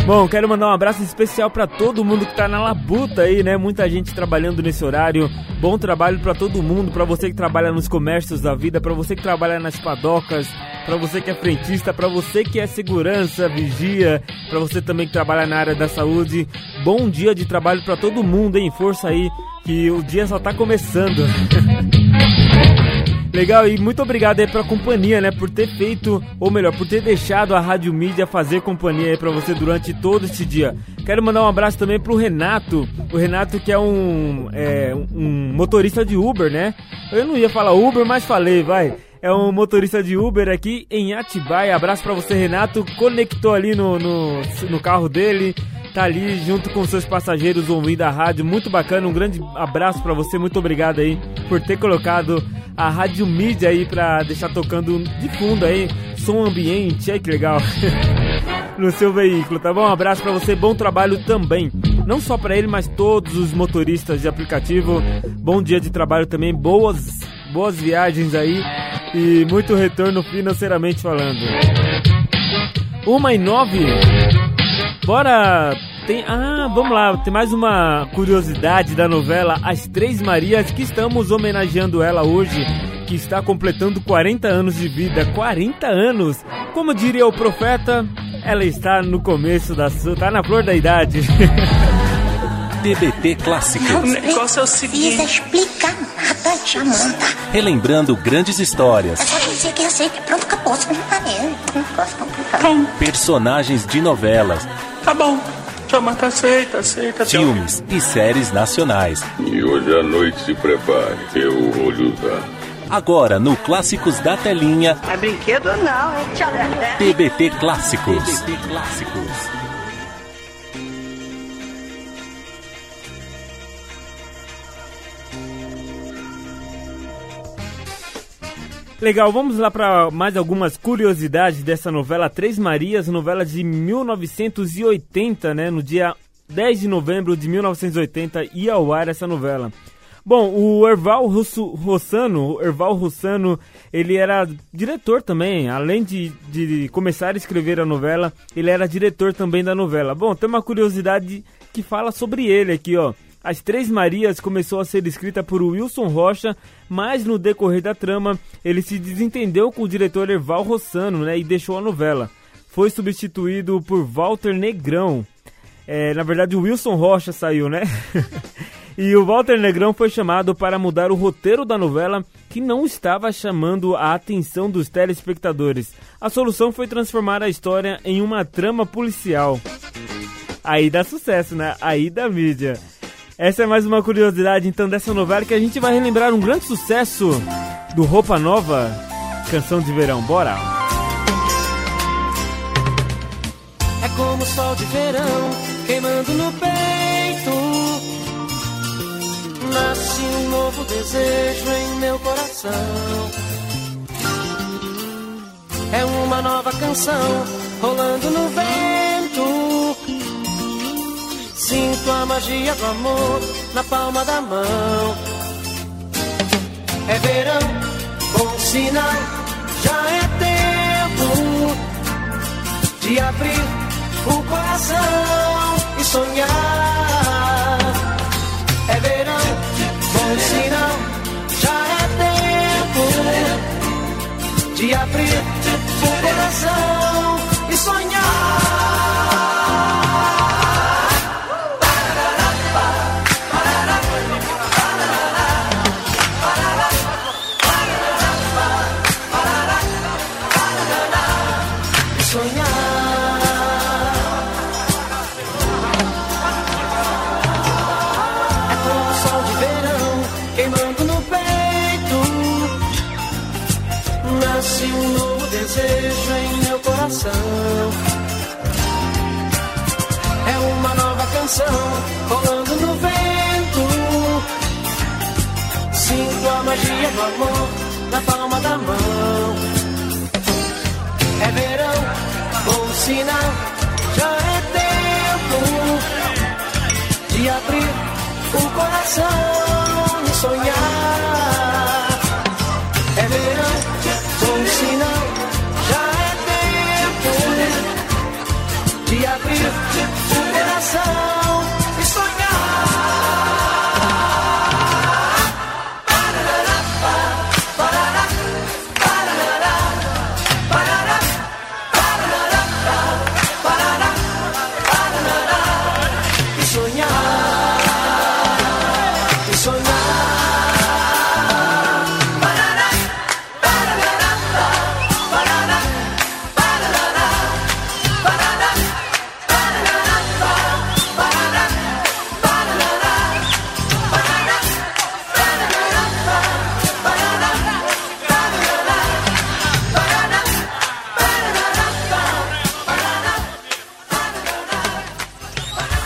Bom, quero mandar um abraço especial para todo mundo que tá na labuta aí, né? Muita gente trabalhando nesse horário. Bom trabalho para todo mundo, para você que trabalha nos comércios da vida, para você que trabalha nas padocas, para você que é frentista, para você que é segurança, vigia, para você também que trabalha na área da saúde. Bom dia de trabalho para todo mundo, hein? Força aí, que o dia só tá começando. Legal, e muito obrigado aí pela companhia, né? Por ter feito, ou melhor, por ter deixado a Rádio Mídia fazer companhia aí pra você durante todo esse dia. Quero mandar um abraço também pro Renato. O Renato que é um, é, um motorista de Uber, né? Eu não ia falar Uber, mas falei, vai. É um motorista de Uber aqui em Atibaia. Abraço pra você, Renato. Conectou ali no, no, no carro dele tá ali junto com seus passageiros ouvindo a rádio. Muito bacana, um grande abraço para você, muito obrigado aí por ter colocado a rádio mídia aí pra deixar tocando de fundo aí, som ambiente, aí que legal. no seu veículo, tá bom? Um abraço para você, bom trabalho também. Não só para ele, mas todos os motoristas de aplicativo. Bom dia de trabalho também, boas boas viagens aí e muito retorno financeiramente falando. Uma e nove. Bora. Tem, ah, vamos lá, tem mais uma curiosidade da novela As Três Marias que estamos homenageando ela hoje, que está completando 40 anos de vida. 40 anos! Como diria o profeta, ela está no começo da sua. tá na flor da idade. TBT Clássicos. O negócio é o seguinte. Não explicar nada, Jamanta. Relembrando grandes histórias. É só dizer que aceita. Pronto, acabou. Você não tá. Personagens de novelas. Tá bom. Jamanta aceita, aceita. Filmes e séries nacionais. E hoje à noite se prepare. Eu vou usar. Agora no Clássicos da Telinha. É brinquedo não, é tchau. TBT Clássicos. TBT Clássicos. Legal, vamos lá para mais algumas curiosidades dessa novela Três Marias, novela de 1980, né? No dia 10 de novembro de 1980 ia ao ar essa novela. Bom, o Erval Russo, Rossano, Erval Rossano, ele era diretor também, além de, de começar a escrever a novela, ele era diretor também da novela. Bom, tem uma curiosidade que fala sobre ele aqui, ó. As Três Marias começou a ser escrita por Wilson Rocha, mas no decorrer da trama ele se desentendeu com o diretor Erval Rossano né, e deixou a novela. Foi substituído por Walter Negrão. É, na verdade, o Wilson Rocha saiu, né? e o Walter Negrão foi chamado para mudar o roteiro da novela, que não estava chamando a atenção dos telespectadores. A solução foi transformar a história em uma trama policial. Aí dá sucesso, né? Aí dá mídia. Essa é mais uma curiosidade então dessa novela que a gente vai relembrar um grande sucesso do Roupa Nova, canção de verão. Bora! É como o sol de verão queimando no peito. Nasce um novo desejo em meu coração. É uma nova canção rolando no vento. Sinto a magia do amor na palma da mão. É verão, bom sinal, já é tempo de abrir o coração e sonhar. É verão, bom sinal, já é tempo de abrir o coração amor na palma da mão. É verão, bom sinal, já é tempo de abrir o coração e sonhar.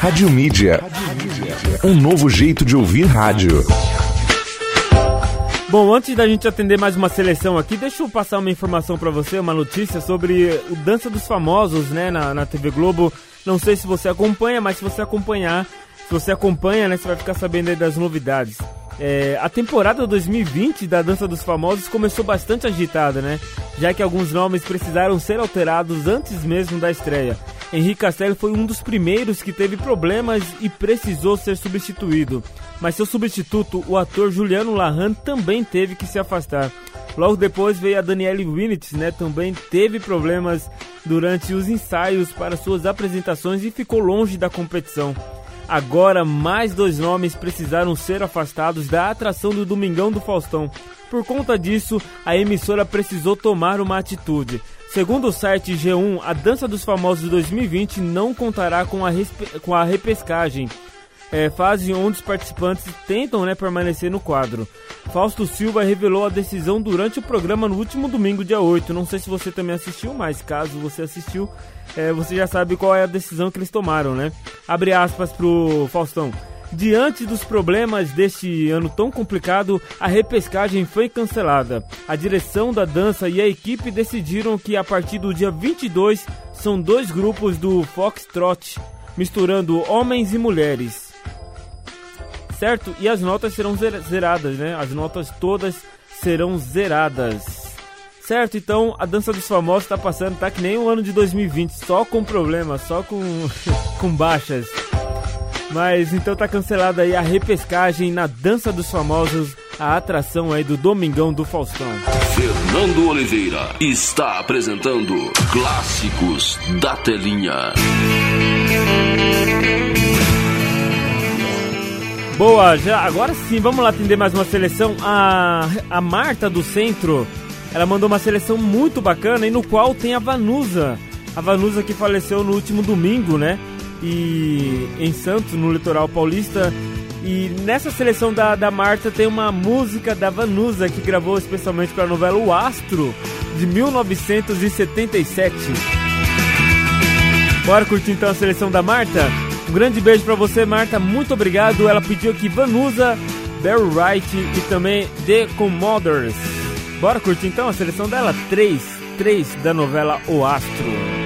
Rádio Mídia. Um novo jeito de ouvir rádio. Bom, antes da gente atender mais uma seleção aqui, deixa eu passar uma informação para você, uma notícia sobre o Dança dos Famosos, né, na, na TV Globo. Não sei se você acompanha, mas se você acompanhar, se você acompanha, né, você vai ficar sabendo aí das novidades. É, a temporada 2020 da Dança dos Famosos começou bastante agitada, né? Já que alguns nomes precisaram ser alterados antes mesmo da estreia. Henrique Castelli foi um dos primeiros que teve problemas e precisou ser substituído. Mas seu substituto, o ator Juliano Lahan, também teve que se afastar. Logo depois veio a Danielle Winitz, né? Também teve problemas durante os ensaios para suas apresentações e ficou longe da competição. Agora, mais dois nomes precisaram ser afastados da atração do Domingão do Faustão. Por conta disso, a emissora precisou tomar uma atitude. Segundo o site G1, a Dança dos Famosos 2020 não contará com a, com a repescagem, é, fase onde os participantes tentam né, permanecer no quadro. Fausto Silva revelou a decisão durante o programa no último domingo, dia 8. Não sei se você também assistiu, mas caso você assistiu, é, você já sabe qual é a decisão que eles tomaram, né? Abre aspas pro Faustão. Diante dos problemas deste ano tão complicado, a repescagem foi cancelada. A direção da dança e a equipe decidiram que a partir do dia 22 são dois grupos do Foxtrot, misturando homens e mulheres. Certo? E as notas serão zeradas, né? As notas todas serão zeradas. Certo, então a dança dos famosos tá passando, tá que nem o ano de 2020, só com problemas, só com, com baixas. Mas então tá cancelada aí a repescagem na dança dos famosos, a atração aí do Domingão do Faustão. Fernando Oliveira está apresentando Clássicos da Telinha. Boa, já agora sim, vamos lá atender mais uma seleção. A, a Marta do Centro ela mandou uma seleção muito bacana e no qual tem a Vanusa. A Vanusa que faleceu no último domingo, né? E em Santos, no litoral paulista. E nessa seleção da, da Marta tem uma música da Vanusa que gravou especialmente para a novela O Astro de 1977. Bora curtir então a seleção da Marta? Um grande beijo para você, Marta. Muito obrigado. Ela pediu aqui Vanusa, Barry Wright e também The Commodores. Bora curtir então a seleção dela, 3, 3 da novela O Astro.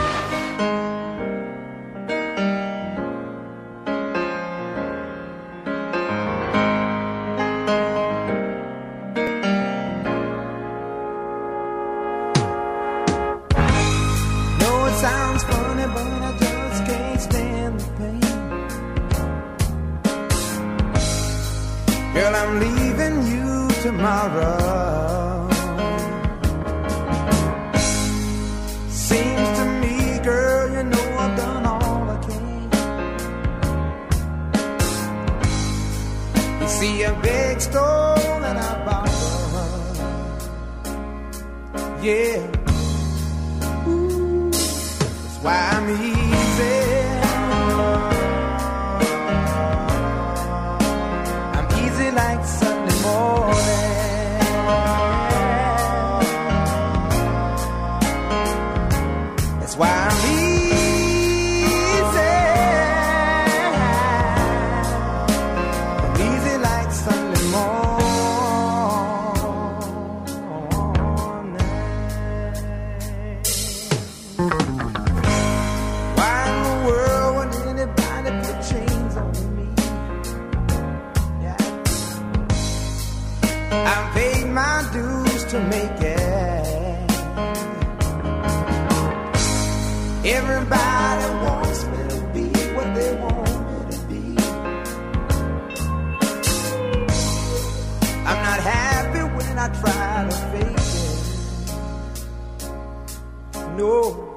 Senhor.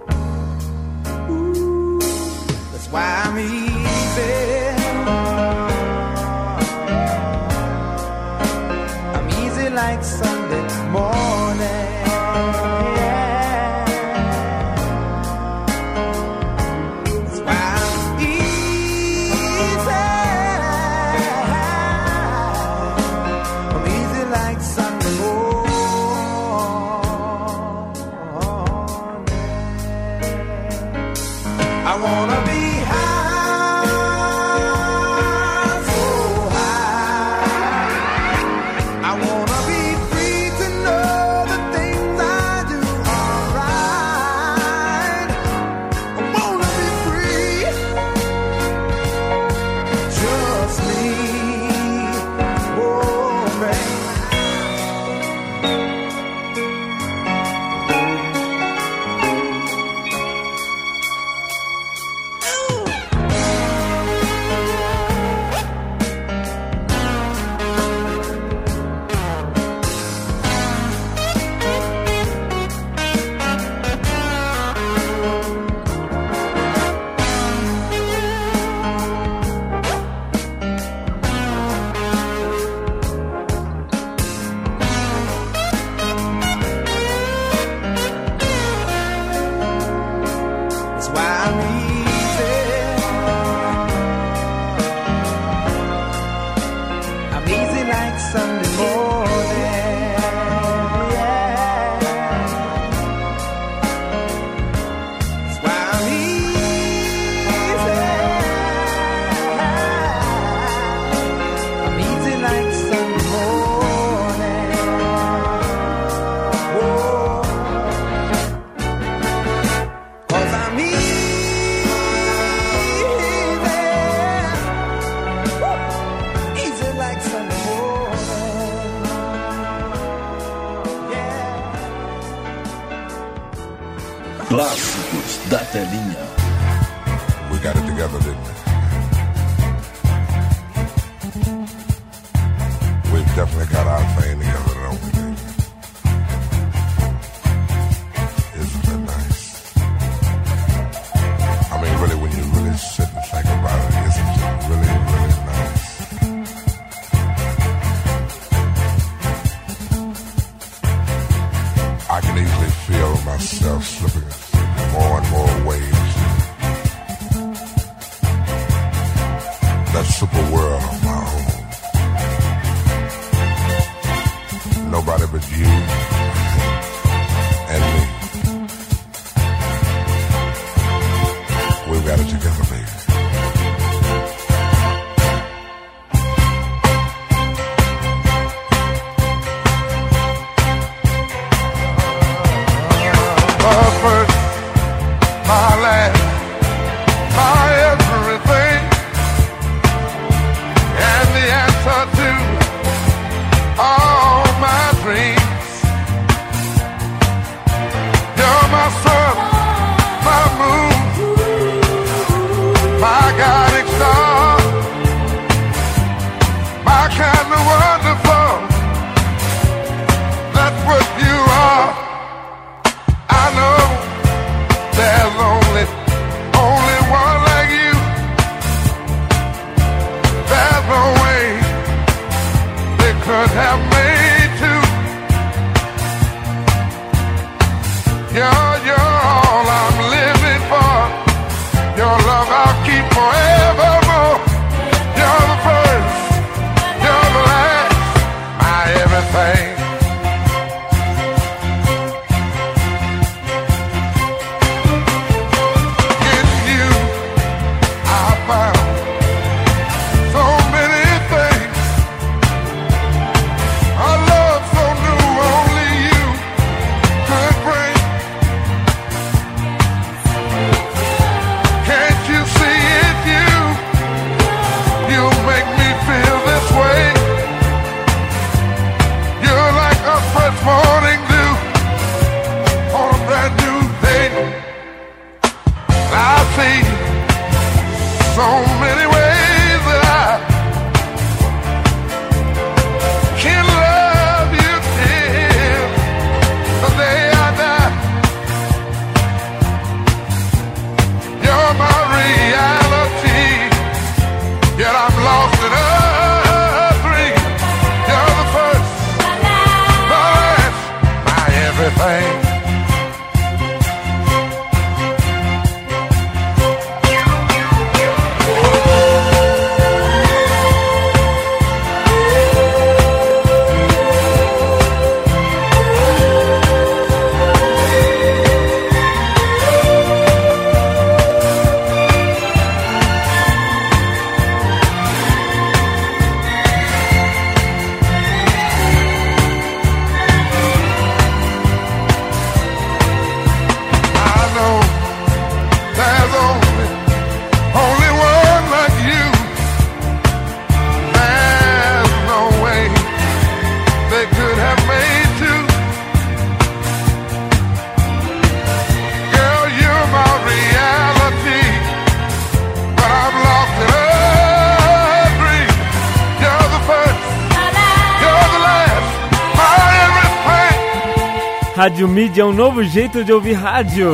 Rádio Mídia é um novo jeito de ouvir rádio.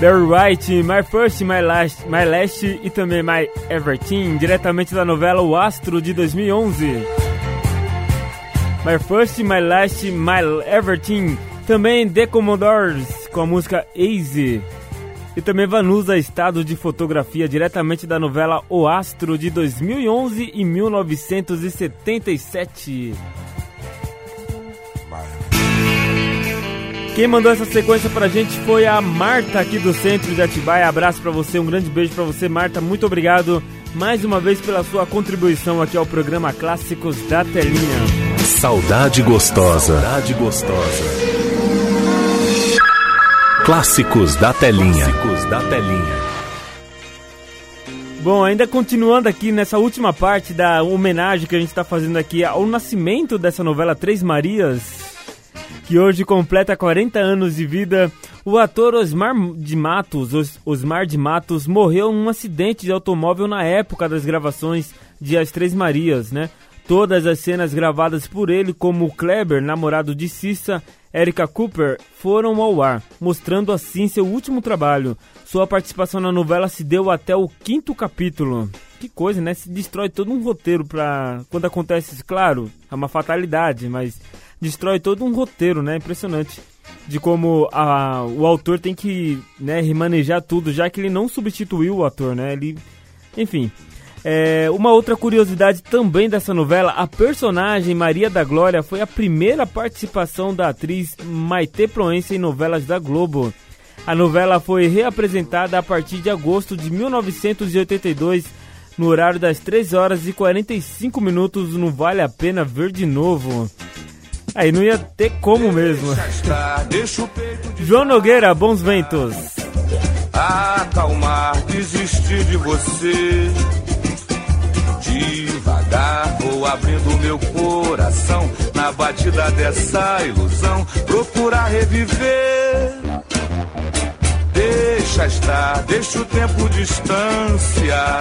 Barry White, My First, My Last, My Last e também My Everything, diretamente da novela O Astro de 2011. My First, My Last, My Everything, também The Commodores com a música Easy. E também Vanusa, Estado de Fotografia, diretamente da novela O Astro de 2011 e 1977. Quem mandou essa sequência pra gente foi a Marta aqui do centro de Atibaia. Abraço pra você, um grande beijo pra você, Marta. Muito obrigado mais uma vez pela sua contribuição aqui ao programa Clássicos da Telinha. Saudade gostosa. Saudade gostosa. Clássicos da Telinha. Clássicos da Telinha. Bom, ainda continuando aqui nessa última parte da homenagem que a gente está fazendo aqui ao nascimento dessa novela Três Marias, que hoje completa 40 anos de vida, o ator Osmar de Matos, Os- Osmar de Matos, morreu num acidente de automóvel na época das gravações de As Três Marias, né? Todas as cenas gravadas por ele, como Kleber, namorado de Cissa, Erika Cooper, foram ao ar, mostrando assim seu último trabalho. Sua participação na novela se deu até o quinto capítulo. Que coisa, né? Se destrói todo um roteiro pra. Quando acontece claro, é uma fatalidade, mas destrói todo um roteiro, né? Impressionante. De como a, o autor tem que né, remanejar tudo, já que ele não substituiu o ator, né? Ele. Enfim. É, uma outra curiosidade também dessa novela, a personagem Maria da Glória foi a primeira participação da atriz Maite Proença em novelas da Globo. A novela foi reapresentada a partir de agosto de 1982, no horário das 3 horas e 45 minutos no Vale a Pena Ver de Novo. Aí não ia ter como mesmo. João Nogueira, bons ventos. acalmar, desistir de você. Devagar vou abrindo meu coração na batida dessa ilusão, procurar reviver. Deixa estar, deixa o tempo distância.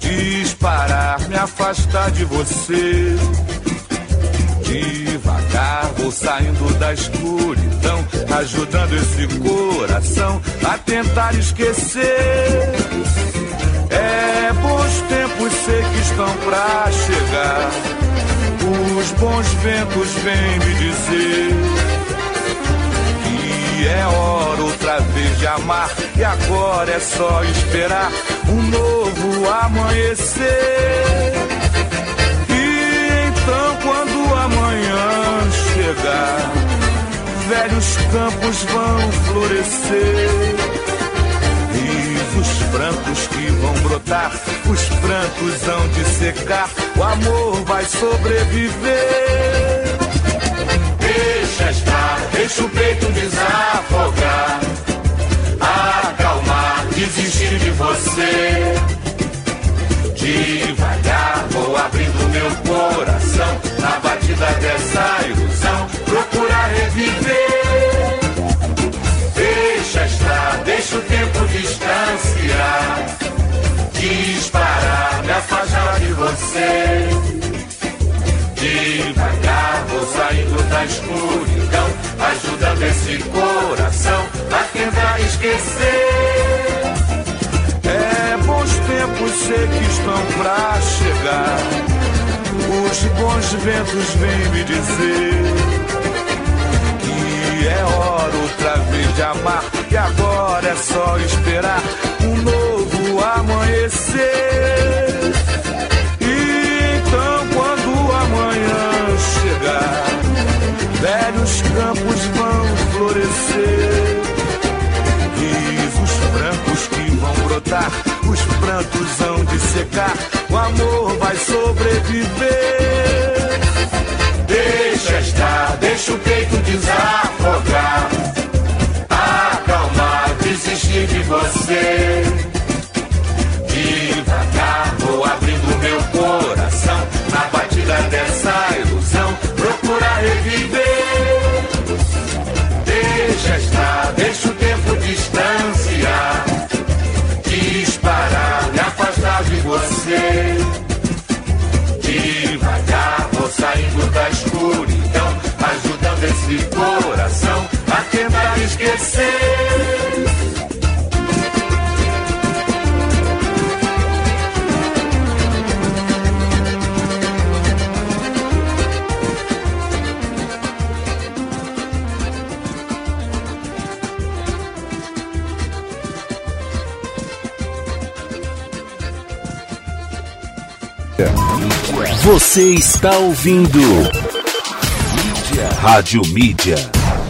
Disparar, me afastar de você. Devagar vou saindo da escuridão, ajudando esse coração a tentar esquecer. É bons tempos sei que estão pra chegar. Os bons ventos vêm me dizer que é hora outra vez de amar e agora é só esperar um novo amanhecer. E então quando amanhã chegar, velhos campos vão florescer risos brancos que vão brotar, os prantos hão de secar, o amor vai sobreviver. Deixa estar, deixa o peito desafogar, acalmar, desistir de você. Devagar vou abrindo meu coração, na batida dessa ilusão, procurar reviver. Deixa estar, deixa o tempo distanciar, disparar, me afastar de você. Devagar vou saindo da escuridão, ajudando esse coração a tentar esquecer. Que estão pra chegar, os bons ventos vêm me dizer que é hora outra vez de amar e agora é só esperar um novo amanhecer. Então quando amanhã chegar, velhos campos vão florescer. Vão brotar, os prantos hão de secar, o amor vai sobreviver. Deixa estar, deixa o peito desafogar, acalmar, desistir de você. Devagar vou abrindo meu coração, na batida dessa ilusão, procurar reviver. Esse coração a tentar esquecer. Você está ouvindo. Rádio Mídia.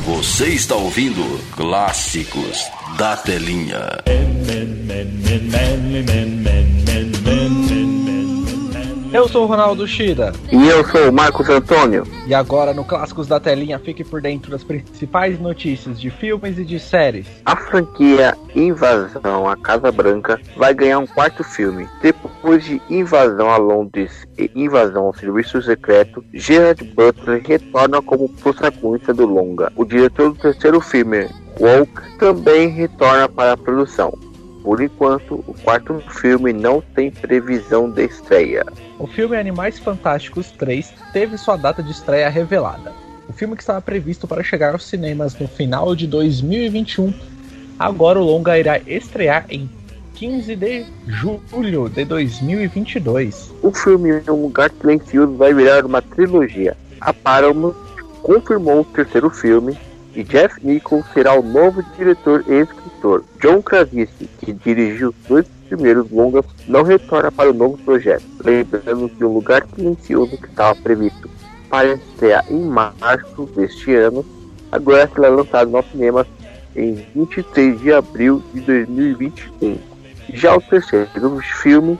Você está ouvindo Clássicos da Telinha. Eu sou o Ronaldo Shida. E eu sou o Marcos Antônio. E agora no Clássicos da Telinha, fique por dentro das principais notícias de filmes e de séries. A franquia Invasão à Casa Branca vai ganhar um quarto filme. Depois de Invasão a Londres e Invasão ao Serviço Secreto, Gerard Butler retorna como protagonista do longa. O diretor do terceiro filme, Walk, também retorna para a produção. Por enquanto, o quarto filme não tem previsão de estreia. O filme Animais Fantásticos 3 teve sua data de estreia revelada. O filme que estava previsto para chegar aos cinemas no final de 2021, agora o longa irá estrear em 15 de julho de 2022. O filme Um Lugar Silencioso vai virar uma trilogia. A Paramount confirmou o terceiro filme e Jeff Nichols será o novo diretor e escritor. John Krasinski, que dirigiu dois primeiros longas, não retorna para o novo projeto. Lembrando que o Lugar Silencioso que estava previsto para estrear em março deste ano, agora será lançado nos cinemas em 23 de abril de 2021. Já o terceiro filme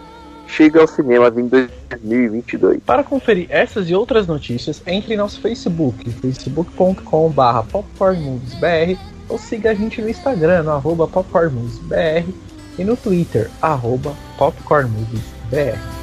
chega aos cinemas em 2022. Para conferir essas e outras notícias, entre em nosso Facebook, facebook.com.br popcornmoviesbr ou siga a gente no Instagram, no arroba popcornmoviesbr e no Twitter, arroba popcornmoviesbr.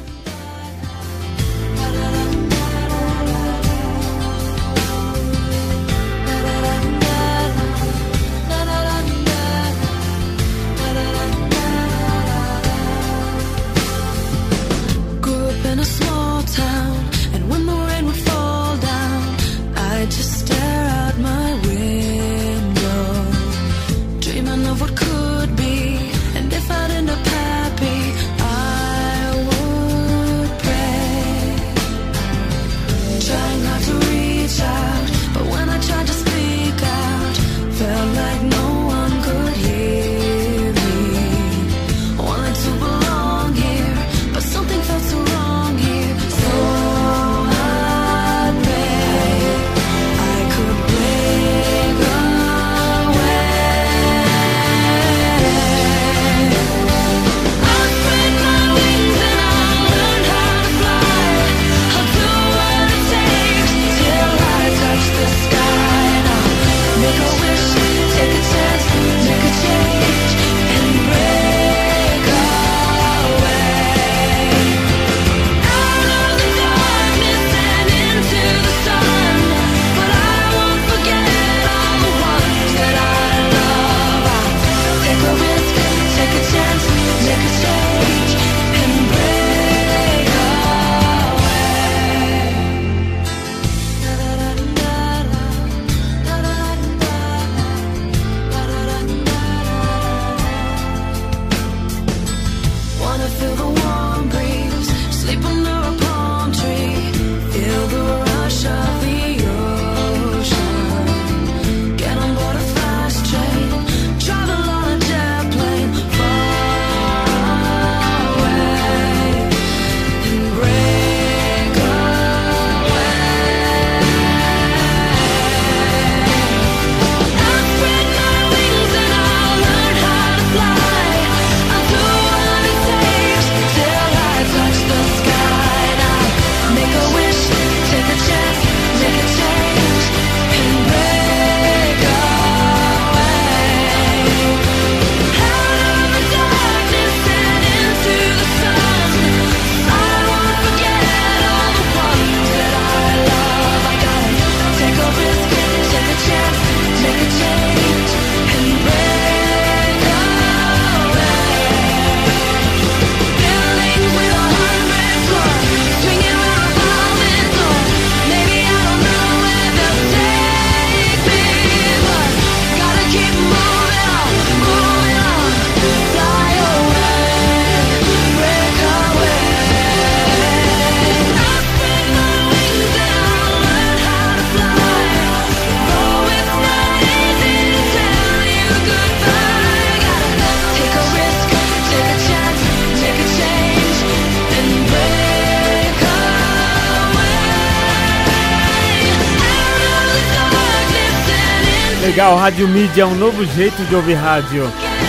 Legal, Rádio Mídia é um novo jeito de ouvir rádio.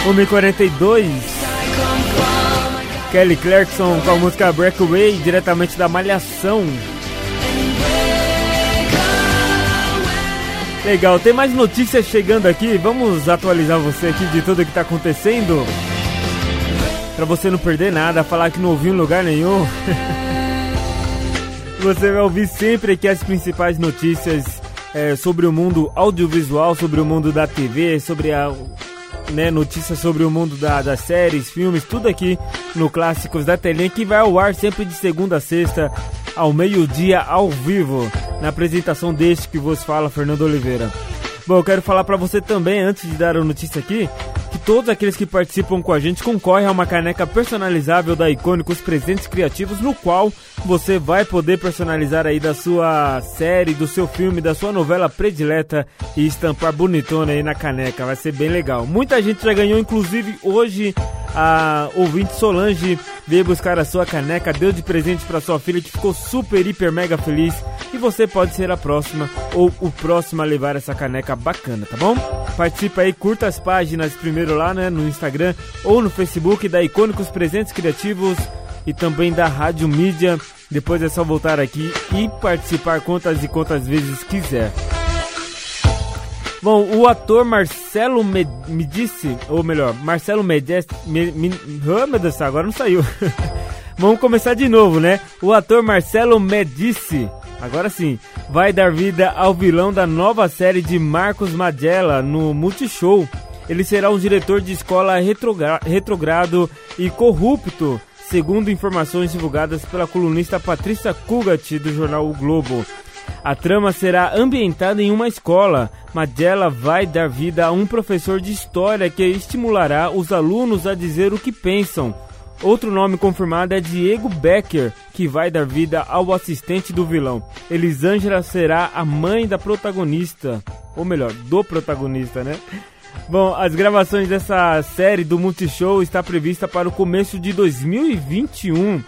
1h42. Kelly Clarkson com a música Breakaway, diretamente da Malhação. Legal, tem mais notícias chegando aqui. Vamos atualizar você aqui de tudo que está acontecendo. Para você não perder nada, falar que não ouviu em lugar nenhum. você vai ouvir sempre aqui as principais notícias é, sobre o mundo audiovisual, sobre o mundo da TV, sobre a né, sobre o mundo da, das séries, filmes, tudo aqui no Clássicos da Telinha, que vai ao ar sempre de segunda a sexta, ao meio-dia, ao vivo, na apresentação deste que vos fala, Fernando Oliveira. Bom, eu quero falar para você também, antes de dar a notícia aqui, que todos aqueles que participam com a gente concorrem a uma caneca personalizável da Icônicos Presentes Criativos, no qual você vai poder personalizar aí da sua série, do seu filme, da sua novela predileta e estampar bonitona aí na caneca. Vai ser bem legal. Muita gente já ganhou, inclusive hoje a ouvinte Solange veio buscar a sua caneca, deu de presente para sua filha que ficou super, hiper, mega feliz. E você pode ser a próxima ou o próximo a levar essa caneca bacana, tá bom? Participa aí, curta as páginas primeiro lá né, no Instagram ou no Facebook da Icônicos Presentes Criativos e também da Rádio Mídia. Depois é só voltar aqui e participar quantas e quantas vezes quiser. Bom, o ator Marcelo Medici, ou melhor, Marcelo Medici, me, me, oh, meu Deus, agora não saiu. Vamos começar de novo, né? O ator Marcelo Medici, agora sim, vai dar vida ao vilão da nova série de Marcos Magella no Multishow. Ele será um diretor de escola retrogra retrogrado e corrupto, segundo informações divulgadas pela colunista Patrícia Kugat do jornal O Globo. A trama será ambientada em uma escola. Magella vai dar vida a um professor de história que estimulará os alunos a dizer o que pensam. Outro nome confirmado é Diego Becker, que vai dar vida ao assistente do vilão. Elisângela será a mãe da protagonista, ou melhor, do protagonista, né? Bom, as gravações dessa série do Multishow está prevista para o começo de 2021.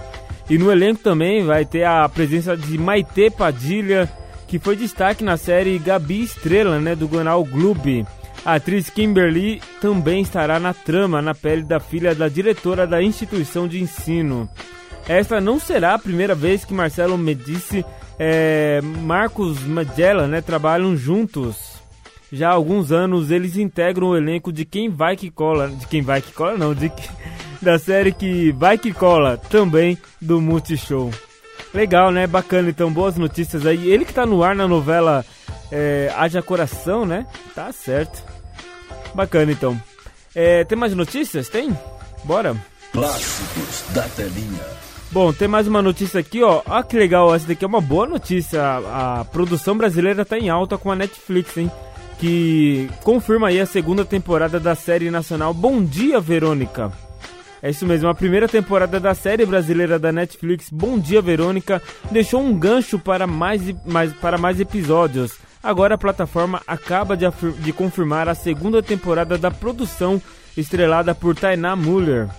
E no elenco também vai ter a presença de Maite Padilha, que foi destaque na série Gabi Estrela, né, do canal Globe. A atriz Kimberly também estará na trama, na pele da filha da diretora da instituição de ensino. Esta não será a primeira vez que Marcelo Medici e Marcos Magella né, trabalham juntos. Já há alguns anos eles integram o elenco de Quem Vai Que Cola, de Quem Vai Que Cola não, de da série que Vai Que Cola, também do Multishow. Legal, né? Bacana, então, boas notícias aí. Ele que tá no ar na novela é, Haja Coração, né? Tá certo. Bacana, então. É, tem mais notícias? Tem? Bora. Clássicos da telinha. Bom, tem mais uma notícia aqui, ó. Ah, que legal, essa daqui é uma boa notícia. A, a produção brasileira tá em alta com a Netflix, hein? Que confirma aí a segunda temporada da série nacional Bom Dia, Verônica. É isso mesmo, a primeira temporada da série brasileira da Netflix, Bom Dia Verônica, deixou um gancho para mais, mais, para mais episódios. Agora a plataforma acaba de, de confirmar a segunda temporada da produção, estrelada por Tainá Muller.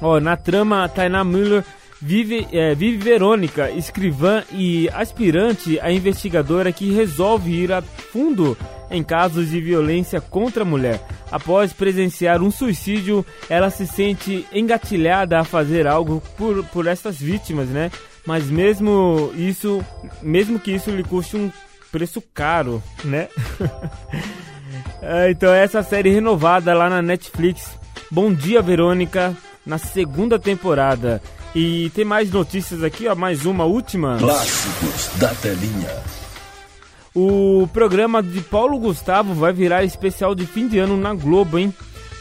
Ó, na trama, Tainá Muller vive, é, vive Verônica, escrivã e aspirante a investigadora que resolve ir a fundo em casos de violência contra a mulher. Após presenciar um suicídio, ela se sente engatilhada a fazer algo por, por essas vítimas, né? Mas mesmo isso, mesmo que isso lhe custe um preço caro, né? então essa série renovada lá na Netflix. Bom dia, Verônica, na segunda temporada. E tem mais notícias aqui, ó, mais uma última. Clássicos da telinha. O programa de Paulo Gustavo vai virar especial de fim de ano na Globo, hein?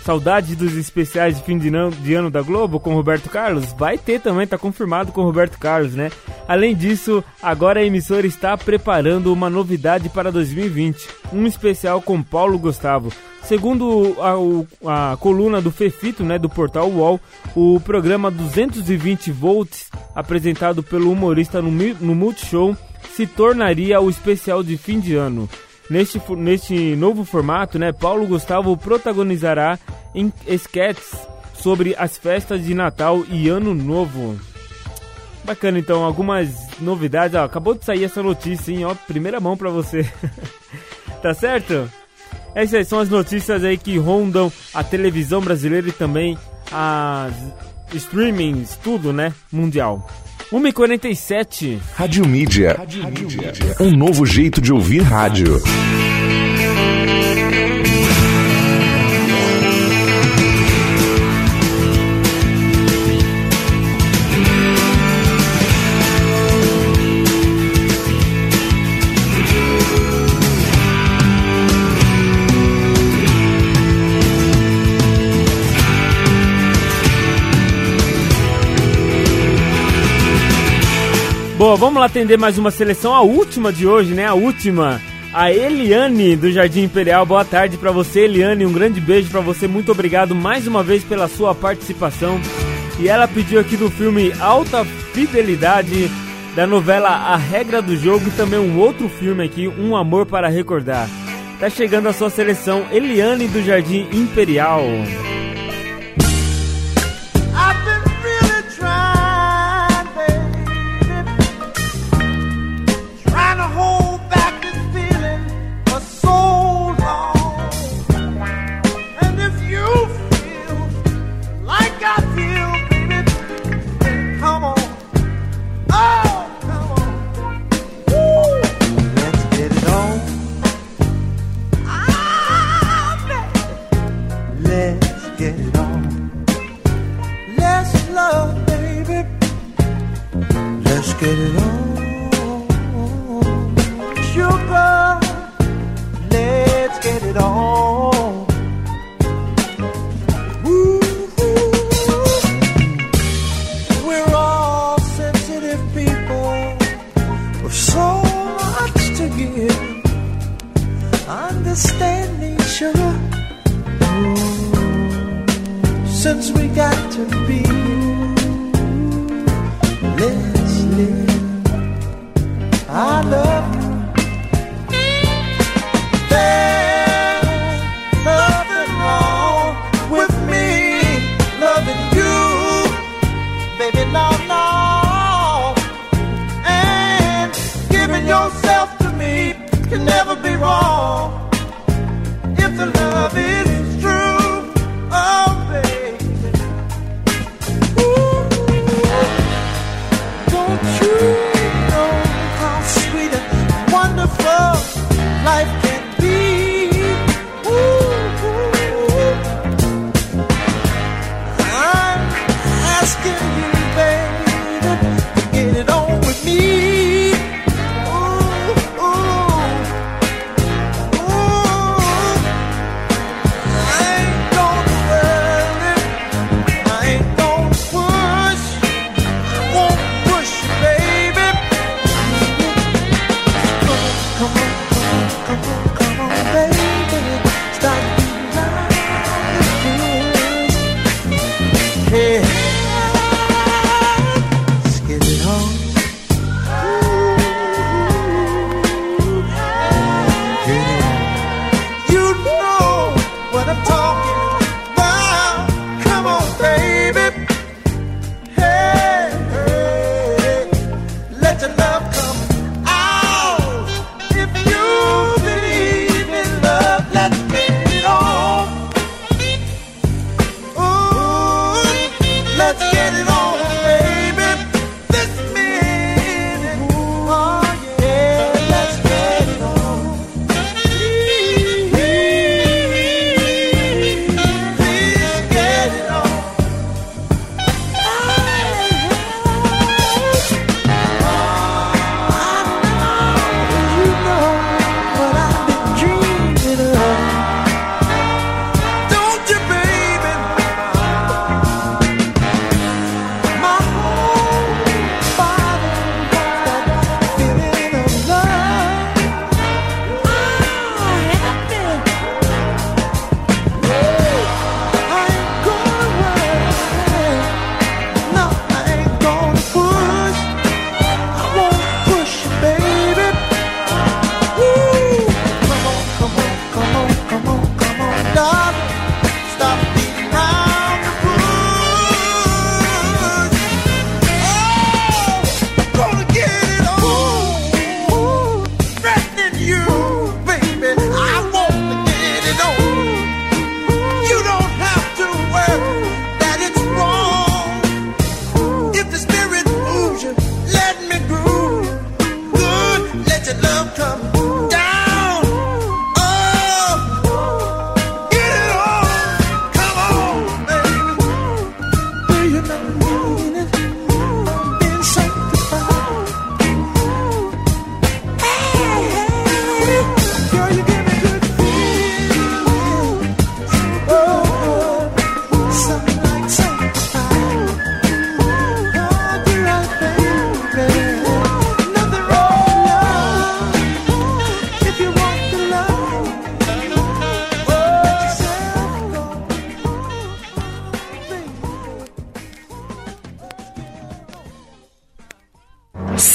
Saudade dos especiais de fim de ano, da Globo com Roberto Carlos? Vai ter também, tá confirmado com Roberto Carlos, né? Além disso, agora a emissora está preparando uma novidade para 2020, um especial com Paulo Gustavo. Segundo a, a, coluna do Fefito, né, do portal UOL, o programa 220 volts, apresentado pelo humorista no, no Multishow, se tornaria o especial de fim de ano. Neste, neste novo formato, né, Paulo Gustavo protagonizará em esquetes sobre as festas de Natal e Ano Novo. Bacana, então, algumas novidades. Ó, acabou de sair essa notícia, hein? Ó, primeira mão para você. tá certo? É Essas são as notícias aí que rondam a televisão brasileira e também as streamings, tudo, né? Mundial. 1h47. Rádio Mídia. Um novo jeito de ouvir rádio. Bom, vamos lá atender mais uma seleção, a última de hoje, né? A última. A Eliane do Jardim Imperial. Boa tarde para você, Eliane. Um grande beijo para você. Muito obrigado mais uma vez pela sua participação. E ela pediu aqui do filme Alta Fidelidade, da novela A Regra do Jogo e também um outro filme aqui, Um Amor para Recordar. Tá chegando a sua seleção, Eliane do Jardim Imperial. get it on.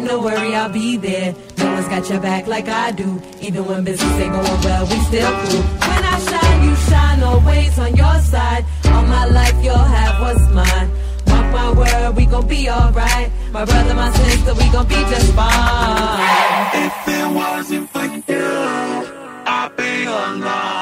no worry, I'll be there. No one's got your back like I do. Even when business ain't oh, going well, we still cool. When I shine, you shine always on your side. All my life, you'll have what's mine. Mark my word, we gon' be alright. My brother, my sister, we gon' be just fine. If it wasn't for you, I'd be alive.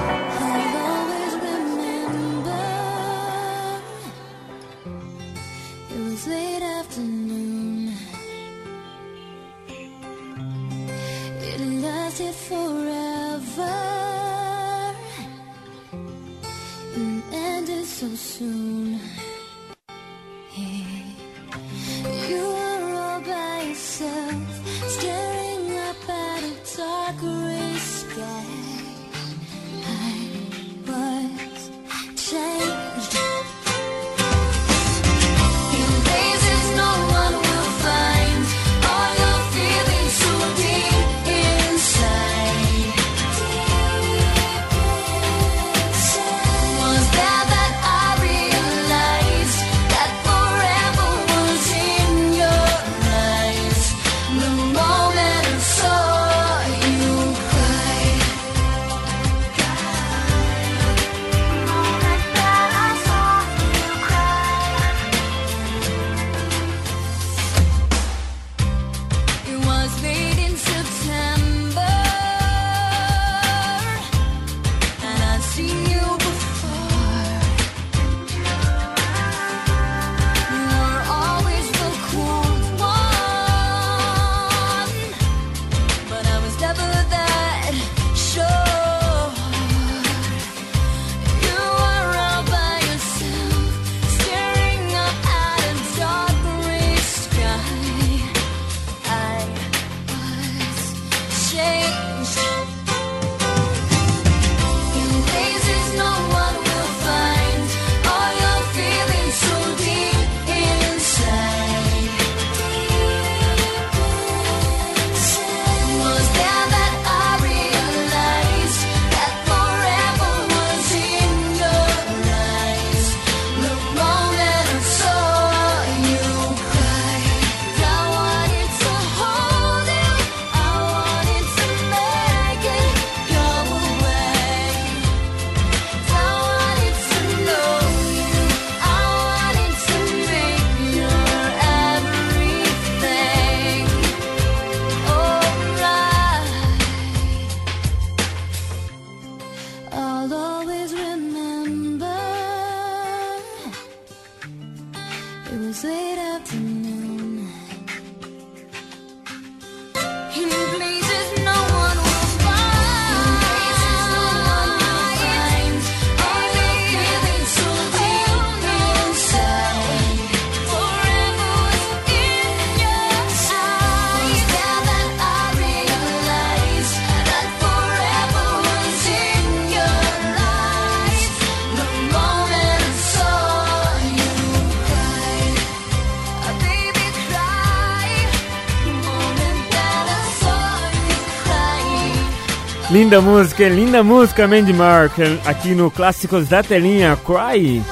Linda música, linda música, Mandy Mark, aqui no Clássicos da Telinha, Cry.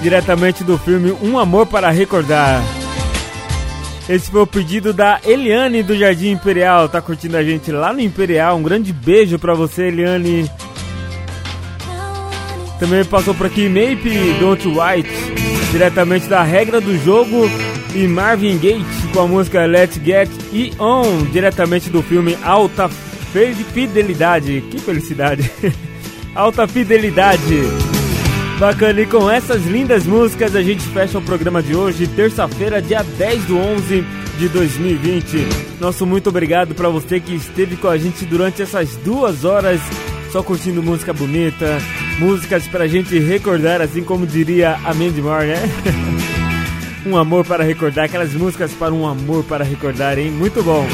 Diretamente do filme Um Amor para Recordar. Esse foi o pedido da Eliane do Jardim Imperial, tá curtindo a gente lá no Imperial. Um grande beijo pra você, Eliane. Também passou por aqui Mape Don't White, diretamente da regra do jogo, e Marvin Gaye com a música Let's Get It On, diretamente do filme Alta Fidelidade. Que felicidade! Alta Fidelidade. Bacana, e com essas lindas músicas a gente fecha o programa de hoje, terça-feira, dia 10 do 11 de 2020. Nosso muito obrigado para você que esteve com a gente durante essas duas horas, só curtindo música bonita, músicas pra gente recordar, assim como diria a Mandy Moore, né? um amor para recordar, aquelas músicas para um amor para recordar, hein? Muito bom.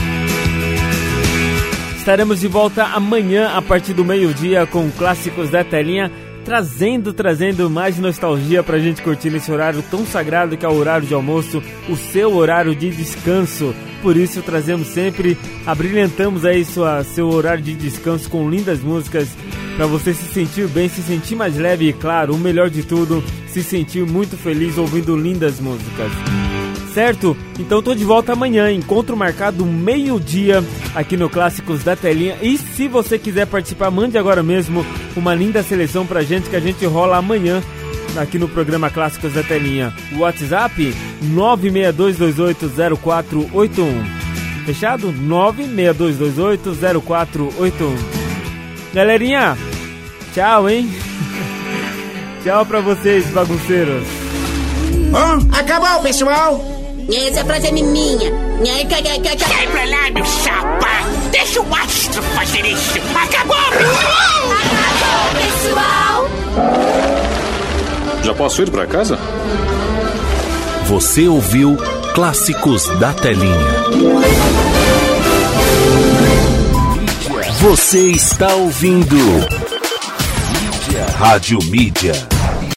Estaremos de volta amanhã a partir do meio-dia com clássicos da telinha, trazendo, trazendo mais nostalgia pra gente curtir nesse horário tão sagrado que é o horário de almoço, o seu horário de descanso. Por isso trazemos sempre, abrilhantamos aí sua, seu horário de descanso com lindas músicas para você se sentir bem, se sentir mais leve e claro, o melhor de tudo, se sentir muito feliz ouvindo lindas músicas certo? Então tô de volta amanhã, encontro marcado meio-dia aqui no Clássicos da Telinha. E se você quiser participar, mande agora mesmo uma linda seleção pra gente que a gente rola amanhã aqui no programa Clássicos da Telinha. WhatsApp 962280481. Fechado? 962280481. Galerinha, tchau, hein? tchau pra vocês, bagunceiros. acabou, pessoal! Essa frase é minha. Sai pra lá, meu chapa! Deixa o astro fazer isso! Acabou! Acabou, pessoal! Já posso ir pra casa? Você ouviu Clássicos da Telinha. Você está ouvindo Rádio Mídia.